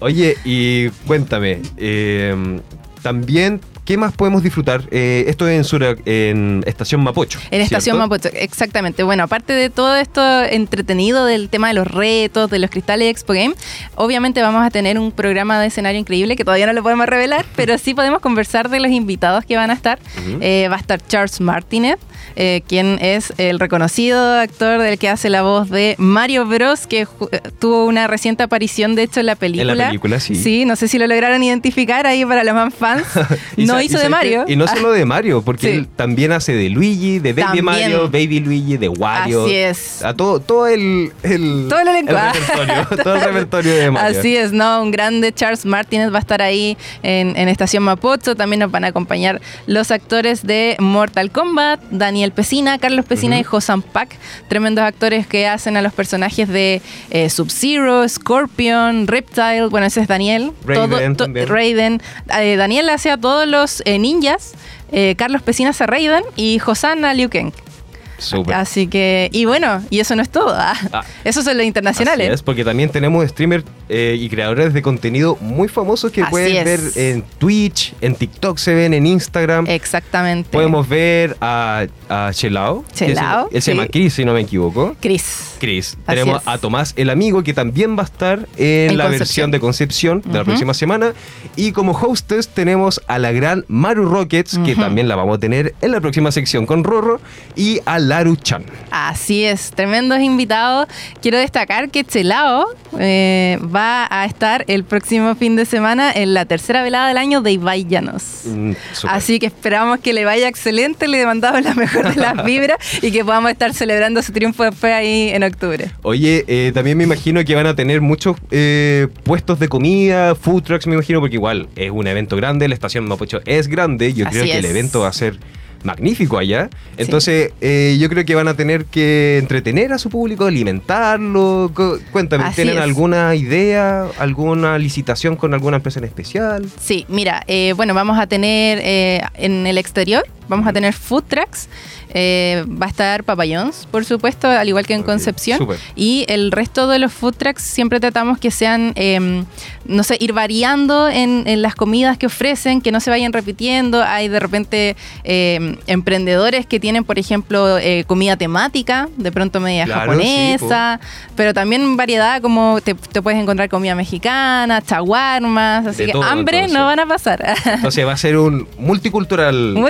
Oye, y cuéntame, [LAUGHS] eh, también ¿Qué más podemos disfrutar? Eh, esto es en, en Estación Mapocho. En Estación Mapocho, exactamente. Bueno, aparte de todo esto entretenido del tema de los retos, de los cristales Expo Game, obviamente vamos a tener un programa de escenario increíble que todavía no lo podemos revelar, [LAUGHS] pero sí podemos conversar de los invitados que van a estar. Eh, va a estar Charles Martinet, eh, quien es el reconocido actor del que hace la voz de Mario Bros, que tuvo una reciente aparición, de hecho, en la película. En la película, sí. Sí, no sé si lo lograron identificar ahí para los más fans. [LAUGHS] no hizo de Mario. Y no solo de Mario, porque él también hace de Luigi, de Baby Mario, Baby Luigi, de Wario. Así es. A todo, todo el, todo el, repertorio, [LAUGHS] todo el repertorio de Mario. Así es, ¿no? Un grande Charles Martínez va a estar ahí en, Estación Mapocho. También nos van a acompañar los actores de Mortal Kombat, Daniel Pesina, Carlos Pesina y Josan Pack. Tremendos actores que hacen a los personajes de eh, Sub-Zero, Scorpion, Reptile. Bueno, ese es Daniel. Raiden. Raiden. Eh, Daniel hace a todos los eh, ninjas eh, Carlos Pesina Sarraiden y Hosanna Liu Kang. Súper. Así que, y bueno, y eso no es todo. ah. Ah. Esos son los internacionales. Así es, porque también tenemos streamers eh, y creadores de contenido muy famosos que Así pueden es. ver en Twitch, en TikTok se ven, en Instagram. Exactamente. Podemos ver a, a Chelao. Chelao, se- Él se llama. Chris, si no me equivoco. Chris. Chris. Así Tenemos es. a Tomás el amigo que también va a estar en, En la Concepción. versión de Concepción de la próxima semana. Y como hostess tenemos a la gran Maru Rockets, que Ujú. también la vamos a tener en la próxima sección con Rorro, y a Laru Chan. Así es, tremendos invitados. Quiero destacar que Chelao eh, va a estar el próximo fin de semana en la tercera velada del año de Ibai Llanos. Mm. Así que esperamos que le vaya excelente, le mandamos la mejor de las [LAUGHS] vibras y que podamos estar celebrando su triunfo después ahí en octubre. Oye, eh, también me imagino que van a tener muchos eh, puestos de comida, food trucks, me imagino, porque igual es un evento grande, la estación Mapocho es grande, yo Así creo que el evento va a ser magnífico allá. Entonces, eh, yo creo que van a tener que entretener a su público, alimentarlo. Cu- Cuéntame, Así ¿tienen es. alguna idea, alguna licitación con alguna empresa en especial? Sí, mira, eh, bueno, vamos a tener eh, en el exterior, vamos a tener food trucks, eh, va a estar Papayons, por supuesto, al igual que en Concepción. Y el resto de los food trucks siempre tratamos que sean, eh, no sé, ir variando en, en las comidas que ofrecen, que no se vayan repitiendo. Hay de repente eh, emprendedores que tienen, por ejemplo, eh, comida temática, de pronto media Claro, japonesa, pero también variedad como te, te puedes encontrar comida mexicana, chaguarmas, así De que todo, hambre entonces. no van a pasar. Entonces va a ser un multicultural. la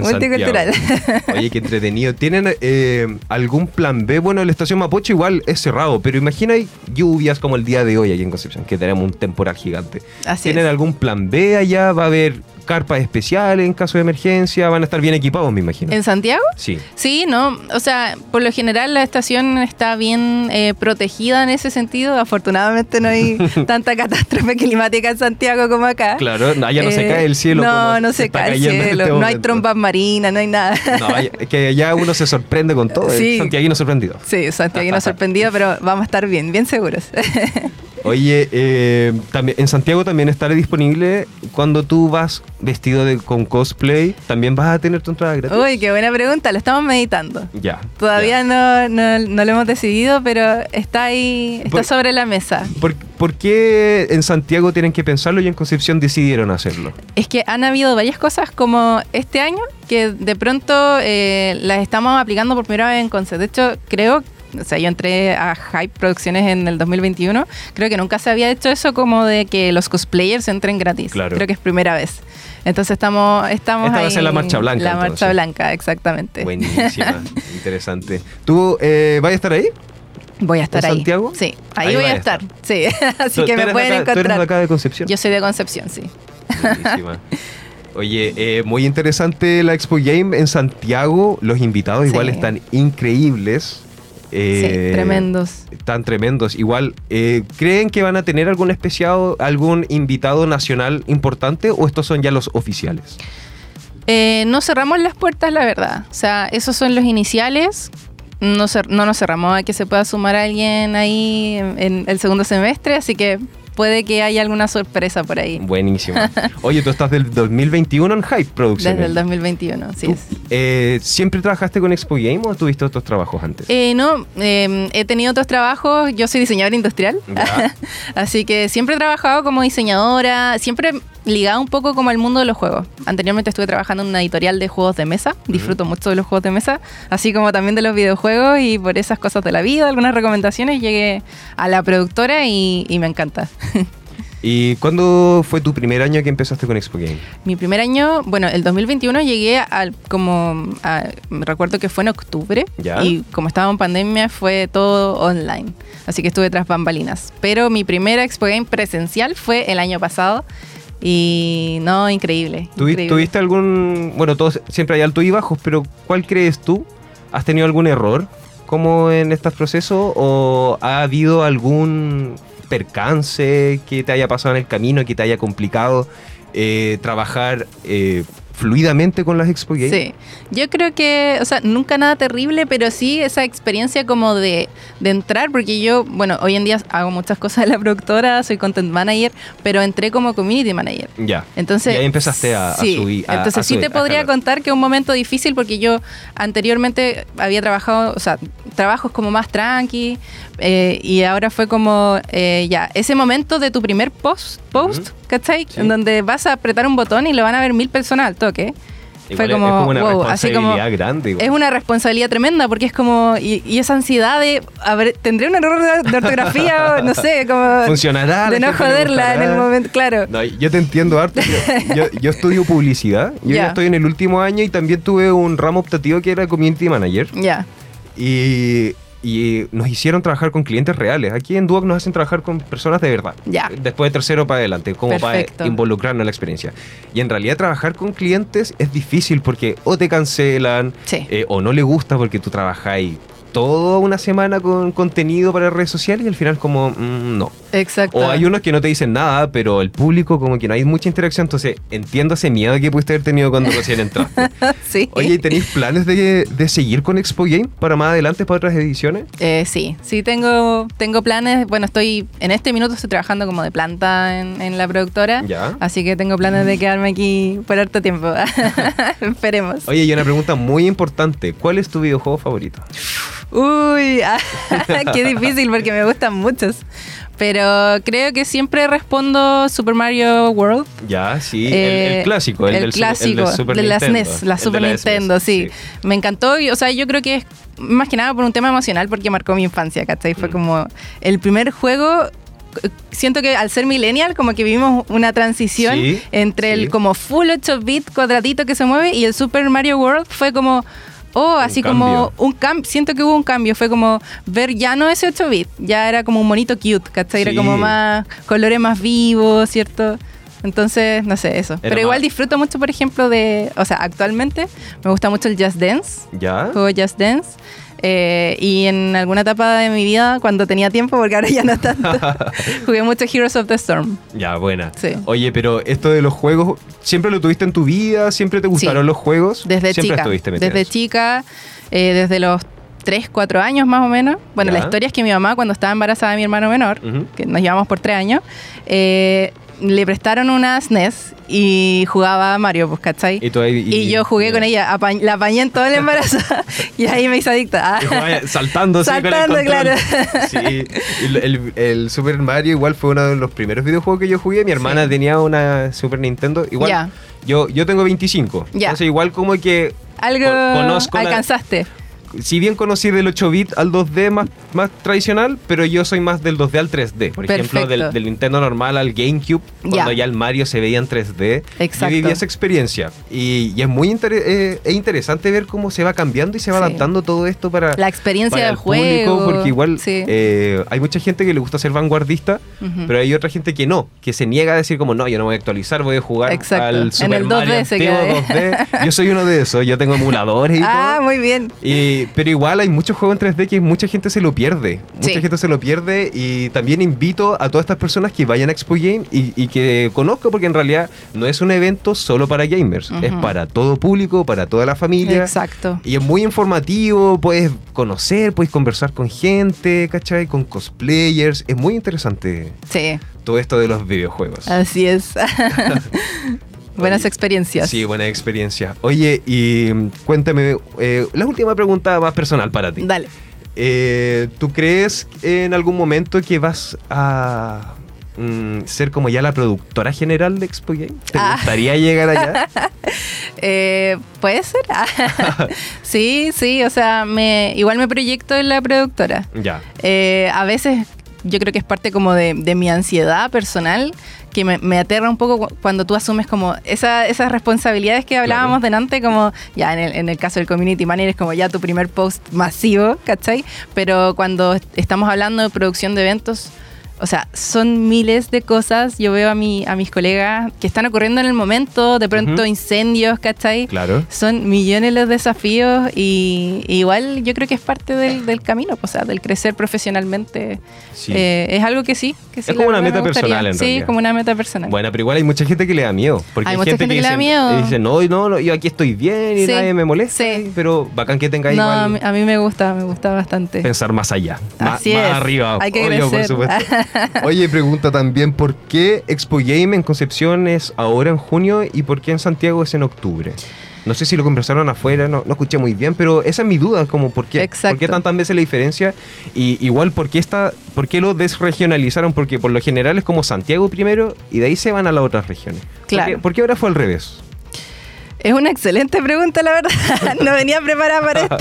Multicultural, en. Santiago. Oye, qué entretenido. ¿Tienen eh, algún plan B? Bueno, la estación Mapocho igual es cerrado, pero imagina hay lluvias como el día de hoy aquí en Concepción, que tenemos un temporal gigante. Así ¿Tienen es. algún plan B allá? ¿Va a haber carpas especiales en caso de emergencia? ¿Van a estar bien equipados, me imagino? ¿En Santiago? Sí. Sí, no, o sea, por lo general la estación está bien eh, protegida en ese sentido. Afortunadamente no hay [LAUGHS] tanta catástrofe climática en Santiago como acá. Claro, no, allá no se Eh, cae el cielo. No, como no se cae el en cielo. este no hay trompas marinas, no hay nada. No, es que allá uno se sorprende con todo. Sí. Sí. Santiaguino sorprendido. Sí, Santiago sorprendido, pero vamos a estar bien, bien seguros. [LAUGHS] Oye, eh, también, en Santiago también estará disponible cuando tú vas vestido de, con cosplay, también vas a tener tu entrada gratis. Uy, qué buena pregunta, lo estamos meditando. Ya. Todavía ya. no, no, no lo hemos decidido, pero está ahí, está Por- sobre la mesa. ¿Por, por qué en Santiago tienen que pensarlo y en Concepción decidieron hacerlo? Es que han habido varias cosas como este año que de pronto eh, las estamos aplicando por primera vez en Conce. De hecho, creo, o sea, yo entré a Hype Producciones en el 2021, creo que nunca se había hecho eso como de que los cosplayers entren gratis. Claro. Creo que es primera vez. Entonces estamos, estamos Esta va a ahí. ser la marcha blanca, La entonces. marcha blanca, exactamente. Buenísima, [LAUGHS] interesante. ¿Tú eh, vas a estar ahí? Voy a estar ¿En ahí. Santiago? Sí, ahí, Ahí voy a estar. estar. Sí, [LAUGHS] así ¿Tú- que me pueden acá- ¿Tú eres de encontrar. acá de Concepción? Yo soy de Concepción, sí. Buenísima. [LAUGHS] Oye, eh, muy interesante la Expo Game en Santiago. Los invitados igual Sí. están increíbles. Eh, sí, tremendos. Están tremendos. Igual, eh, ¿creen que van a tener algún especial, algún invitado nacional importante o estos son ya los oficiales? Eh, no cerramos las puertas, la verdad. O sea, esos son los iniciales. No, no nos cerramos a que se pueda sumar alguien ahí en, en el segundo semestre, así que puede que haya alguna sorpresa por ahí. Buenísimo. [LAUGHS] Oye, tú estás del 2021 en Hype Productions. Desde el 2021, así ¿Tú, es. eh, ¿Siempre trabajaste con Expo Game o tuviste otros trabajos antes? Eh, no, eh, he tenido otros trabajos. Yo soy diseñadora industrial, [LAUGHS] así que siempre he trabajado como diseñadora, siempre ligada un poco como al mundo de los juegos. Anteriormente estuve trabajando en una editorial de juegos de mesa. Disfruto mucho de los juegos de mesa, así como también de los videojuegos y por esas cosas de la vida, algunas recomendaciones, llegué a la productora y, y me encanta. [LAUGHS] ¿Y cuándo fue tu primer año que empezaste con Expo Game? Mi primer año, bueno, el 2021 llegué al como a- me recuerdo que fue en octubre Ya. y como estaba en pandemia fue todo online, así que estuve tras bambalinas. Pero mi primera Expo Game presencial fue el año pasado y no increíble. ¿Tuvi- increíble. ¿Tuviste algún, bueno, todos siempre hay altos y bajos, pero ¿cuál crees tú? ¿Has tenido algún error como en estos procesos o ha habido algún percance que te haya pasado en el camino, que te haya complicado eh, trabajar eh, fluidamente con las Expo Games? Sí, yo creo que, o sea, nunca nada terrible, pero sí esa experiencia como de, de entrar, porque yo, bueno, hoy en día hago muchas cosas en la productora, soy content manager, pero entré como community manager. Ya. Entonces, y ahí empezaste a, a sí, subir. a- entonces a sí te a podría contar que un momento difícil porque yo anteriormente había trabajado, o sea, trabajos como más tranqui eh, y ahora fue como eh, ya, ese momento de tu primer post, post ¿cachai? Sí. En donde vas a apretar un botón y lo van a ver mil personas toque. Igual fue es- como, es como una wow, así como responsabilidad grande. igual. es una responsabilidad tremenda porque es como y, y esa ansiedad de a ver, tendré un error de, de ortografía o [LAUGHS] no sé, como Funcionará. de no joderla en el momento, claro. No, yo te entiendo harto. Yo, [LAUGHS] yo- yo estudio publicidad. Yo ya Ya. estoy en el último año y también tuve un ramo optativo que era community manager. Ya. Y, y nos hicieron trabajar con clientes reales. Aquí en Duoc nos hacen trabajar con personas de verdad. Ya. Después de tercero para adelante, como Perfecto. para involucrarnos en la experiencia. Y en realidad trabajar con clientes es difícil porque o te cancelan Sí. eh, o no le gusta porque tú trabajáis toda una semana con contenido para redes sociales y al final como mm, no. Exacto. O hay unos que no te dicen nada, pero el público como que no hay mucha interacción, entonces entiendo ese miedo que pudiste haber tenido cuando recién entraste. [LAUGHS] sí. Oye, ¿y ¿tenéis planes de, de seguir con Expo Game para más adelante, para otras ediciones? Eh, sí, sí tengo, tengo planes. Bueno, estoy en este minuto estoy trabajando como de planta en, en la productora. Ya. Así que tengo planes de quedarme aquí por harto tiempo. [LAUGHS] Esperemos. Oye, y una pregunta muy importante. ¿Cuál es tu videojuego favorito? Uy, [LAUGHS] qué difícil porque me gustan muchos. Pero creo que siempre respondo Super Mario World. Ya, sí, el- el, Eh, clásico, el, el del su- clásico el del Super de las. NES, la El de Super la Nintendo, SNES, sí. Me encantó, y, o sea, yo creo que es más que nada por un tema emocional porque marcó mi infancia, ¿cachai? Fue Mm. como el primer juego. eh, Siento que al ser millennial, como que vivimos una transición Sí, entre sí. el como full 8-bit cuadradito que se mueve y el Super Mario World fue como, oh, así como un cambio. Siento que hubo un cambio, fue como ver ya no ese 8-bit, ya era como un monito cute, ¿cachai? Era Sí. como más colores más vivos, ¿cierto? Entonces, no sé, eso. Pero igual disfruto mucho, por ejemplo, de. O sea, actualmente me gusta mucho el Just Dance. ¿Ya? Juego Just Dance. Eh, y en alguna etapa de mi vida, cuando tenía tiempo, porque ahora ya no tanto, [LAUGHS] [LAUGHS] jugué mucho Heroes of the Storm. Ya, buena. Sí. Oye, pero esto de los juegos, ¿siempre lo tuviste en tu vida? ¿Siempre te gustaron Sí. los juegos? Desde Siempre chica. estuviste Desde chica, eh, desde los 3, 4 años más o menos. Bueno, Ya. la historia es que mi mamá, cuando estaba embarazada de mi hermano menor, que nos llevamos por 3 años, eh, le prestaron una SNES y jugaba a Mario, pues, ¿cachai? Y, ahí- Y, yo jugué con ella, la apañé en todo el embarazo [LAUGHS] y ahí me hice adicta. Jugaba saltando Saltando, control. claro. Sí. El, el- el Super Mario igual fue uno de los primeros videojuegos que yo jugué. Mi hermana Sí. tenía una Super Nintendo. Igual, yo, yo tengo 25. Ya. Entonces igual como que Algo Con- conozco la- alcanzaste. Si bien conocí del 8-bit al 2D más, más tradicional, pero yo soy más del 2D al 3D. Por ejemplo, del, del Nintendo normal al GameCube, cuando Ya. ya el Mario se veía en 3D. Exacto. Yo viví esa experiencia. Y, y es muy inter- eh, es interesante ver cómo se va cambiando y se va Sí. adaptando todo esto para, La experiencia para del el público, juego. porque igual Sí. eh, hay mucha gente que le gusta ser vanguardista, pero hay otra gente que no, que se niega a decir como no, yo no voy a actualizar, voy a jugar Exacto. al En Super el Mario 2D se antiguo queda, 2D. Yo soy uno de esos, yo tengo emuladores y [LAUGHS] Ah, todo. muy bien. Y- pero igual hay muchos juegos en 3D que mucha gente se lo pierde. Mucha Sí. gente se lo pierde y también invito a todas estas personas que vayan a Expo Game y, y que conozcan porque en realidad no es un evento solo para gamers, es para todo público, para toda la familia. Exacto. Y es muy informativo, puedes conocer, puedes conversar con gente, ¿cachai? Con cosplayers. Es muy interesante Sí, todo esto de los videojuegos. así es. [LAUGHS] Buenas experiencias. Sí, buena experiencia. Oye, y mm, cuéntame, eh, la última pregunta más personal para ti. Dale. Eh, ¿Tú crees en algún momento que vas a mm, ser como ya la productora general de Expo Game? ¿Te Ah. gustaría llegar allá? [LAUGHS] Eh, ¿Puede ser? [LAUGHS] sí, sí, o sea, me, igual me proyecto en la productora. ya. Eh, a veces yo creo que es parte como de, de mi ansiedad personal que me, me aterra un poco cu- cuando tú asumes como esa- esas responsabilidades que hablábamos delante, como ya en el, en el caso del community manager es como ya tu primer post masivo, ¿cachai? Pero cuando est- estamos hablando de producción de eventos, o sea, son miles de cosas. Yo veo a, mi, a mis colegas que están ocurriendo en el momento, de pronto incendios, ¿cachai? Claro. Son millones los desafíos y igual yo creo que es parte del, camino, o sea, del crecer profesionalmente. Eh, es algo que sí. Que es como una meta personal, en Sí, como una meta personal. Bueno, pero igual hay mucha gente que le da miedo. Porque hay, gente, que, le da miedo. dice, no, no, no, yo aquí estoy bien y nadie me molesta. Sí. Pero bacán que tenga no, igual. a mí me gusta, me gusta bastante. Pensar más allá. Así más, es. más arriba. Hay que crecer. por supuesto. [LAUGHS] [LAUGHS] Oye, pregunta también, ¿por qué Expo Game en Concepción es ahora en junio y por qué en Santiago es en octubre? No sé si lo conversaron afuera, no, no escuché muy bien, pero esa es mi duda, como por qué, por qué tantas veces la diferencia y igual por qué, está, por qué lo desregionalizaron, porque por lo general es como Santiago primero y de ahí se van a las otras regiones. Claro. ¿Por qué, ahora fue al revés? Es una excelente pregunta, la verdad. [LAUGHS] No venía preparada para esto.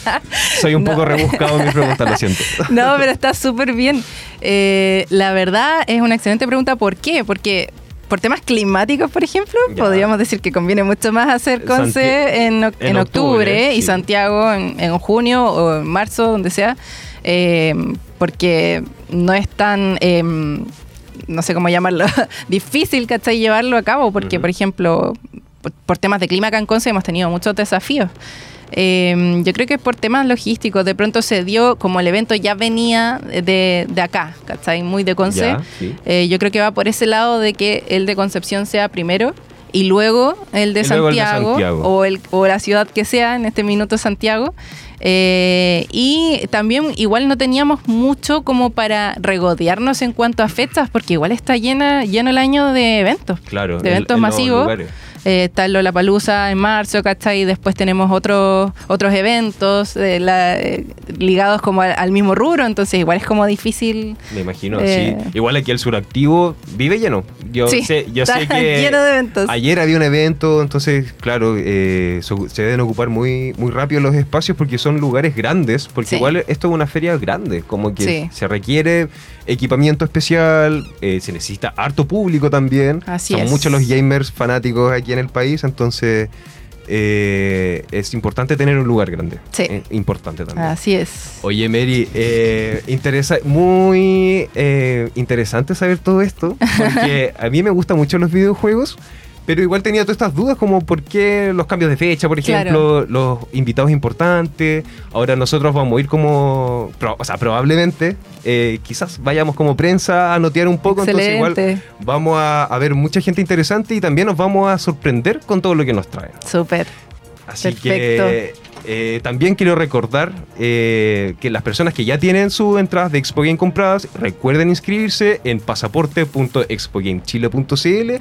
[LAUGHS] Soy un poco rebuscado en mi pregunta, lo siento. [LAUGHS] No, pero está súper bien. Eh, la verdad es una excelente pregunta. ¿Por qué? Porque por temas climáticos, por ejemplo, podríamos decir que conviene mucho más hacer Conce en, octubre, y Santiago en, junio o en marzo, donde sea, eh, porque no es tan, em, no sé cómo llamarlo, difícil, ¿cachai? Llevarlo a cabo, porque, por ejemplo, por, temas de clima acá en Conce hemos tenido muchos desafíos. Em, yo creo que por temas logísticos, de pronto se dio, como el evento ya venía de, de acá, ¿cachai? Muy de Conce. Eh, yo creo que va por ese lado de que el de Concepción sea primero y luego el de, Santiago, O, el, o la ciudad que sea, en este minuto Santiago. Eh, y también igual no teníamos mucho como para regodearnos en cuanto a fechas, porque igual está llena, lleno el año de eventos. Claro, de eventos masivos. Eh, está el Lollapalooza en marzo, ¿cachai? Y después tenemos otros otros eventos eh, eh, ligados como al, mismo rubro, entonces igual es como difícil. Me imagino, sí. Igual aquí el suractivo vive lleno. Yo sé, yo sé que [LAUGHS] lleno de eventos. ayer había un evento, entonces, claro, se deben ocupar muy, muy rápido los espacios porque son lugares grandes, porque igual esto es una feria grande, como que se requiere equipamiento especial, se necesita harto público también. Así son muchos los gamers fanáticos aquí en el país, entonces eh, es importante tener un lugar grande. Sí. Eh, importante también. Así es. Oye, Mary, eh, interesa, muy interesante saber todo esto, porque [LAUGHS] a mí me gustan mucho los videojuegos. Pero igual tenía todas estas dudas como por qué los cambios de fecha, por ejemplo, los invitados importantes. Ahora nosotros vamos a ir como, o sea, probablemente, eh, quizás vayamos como prensa a notear un poco. Entonces igual vamos a, ver mucha gente interesante y también nos vamos a sorprender con todo lo que nos trae. Súper. Así que eh, también quiero recordar eh, que las personas que ya tienen sus entradas de Expo Game compradas, recuerden inscribirse en pasaporte.expogamechile.cl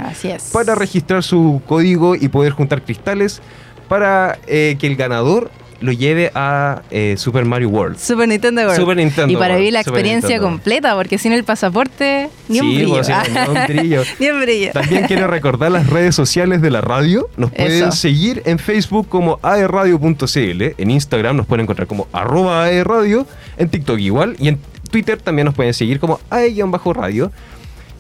para registrar su código y poder juntar cristales para eh, que el ganador lo lleve a eh, Super Mario World. Super Nintendo World. Super Nintendo y para vivir la experiencia completa, porque sin el pasaporte, ni un brillo. Pues, un brillo. [LAUGHS] ni un brillo. También quiero recordar las redes sociales de la radio. Nos pueden seguir en Facebook como aerradio.cl, en Instagram nos pueden encontrar como arroba aerradio, en TikTok igual, y en Twitter también nos pueden seguir como ae-radio.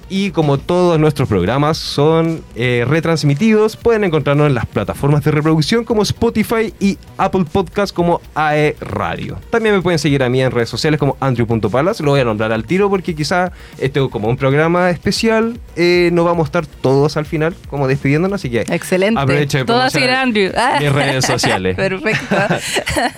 Y como todos nuestros programas son eh, retransmitidos, pueden encontrarnos en las plataformas de reproducción como Spotify y Apple Podcast como AE Radio. También me pueden seguir a mí en redes sociales como Andrew.palas. Lo voy a nombrar al tiro porque quizá este como un programa especial eh, no vamos a estar todos al final como despidiéndonos. Así que Excelente. aprovecha de Andrew. mis redes sociales. [LAUGHS] Perfecto.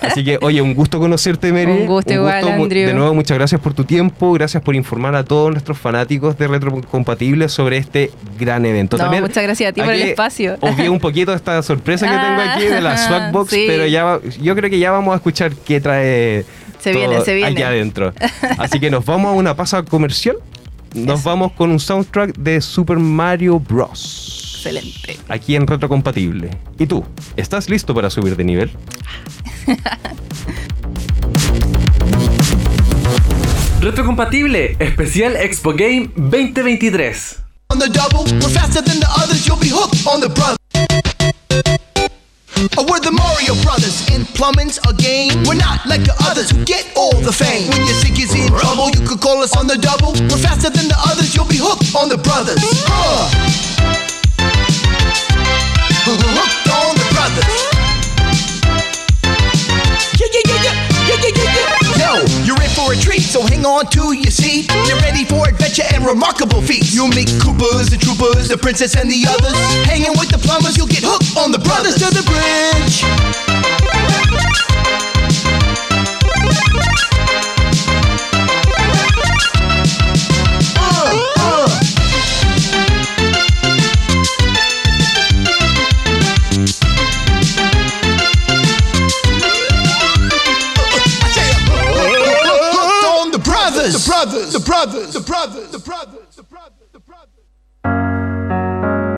[LAUGHS] así que, oye, un gusto conocerte, Mary. Un gusto igual, Andrew. De nuevo, muchas gracias por tu tiempo. Gracias por informar a todos nuestros fanáticos de Retro compatibles sobre este gran evento. También, muchas gracias a ti por el espacio. Obvié un poquito esta sorpresa que tengo aquí de la Swagbox, pero ya yo creo que ya vamos a escuchar qué trae se viene, se viene. aquí adentro. [LAUGHS] Así que nos vamos a una pasada comercial. Nos vamos con un soundtrack de Super Mario Bros. Excelente. Aquí en Retrocompatible. ¿Y tú? ¿Estás listo para subir de nivel? [LAUGHS] Retrocompatible, especial Expo Game 2023. On the double, we're faster than the others, you'll be hooked on the brother. Oh, we're the Mario Brothers in plumbing's a game. We're not like the others who get all the fame. When your sick is in trouble, you could call us on the double. We're faster than the others, you'll be hooked on the brothers. Hooked on the brothers. Yo, you're in for a treat, so hang on to your seat. You're ready for adventure and remarkable feats. You'll meet Coopers, the Troopers, the Princess, and the others. Hanging with the plumbers, you'll get hooked on the brothers to the bridge. brothers, the brothers, the brothers, the brothers, the brothers, the brothers.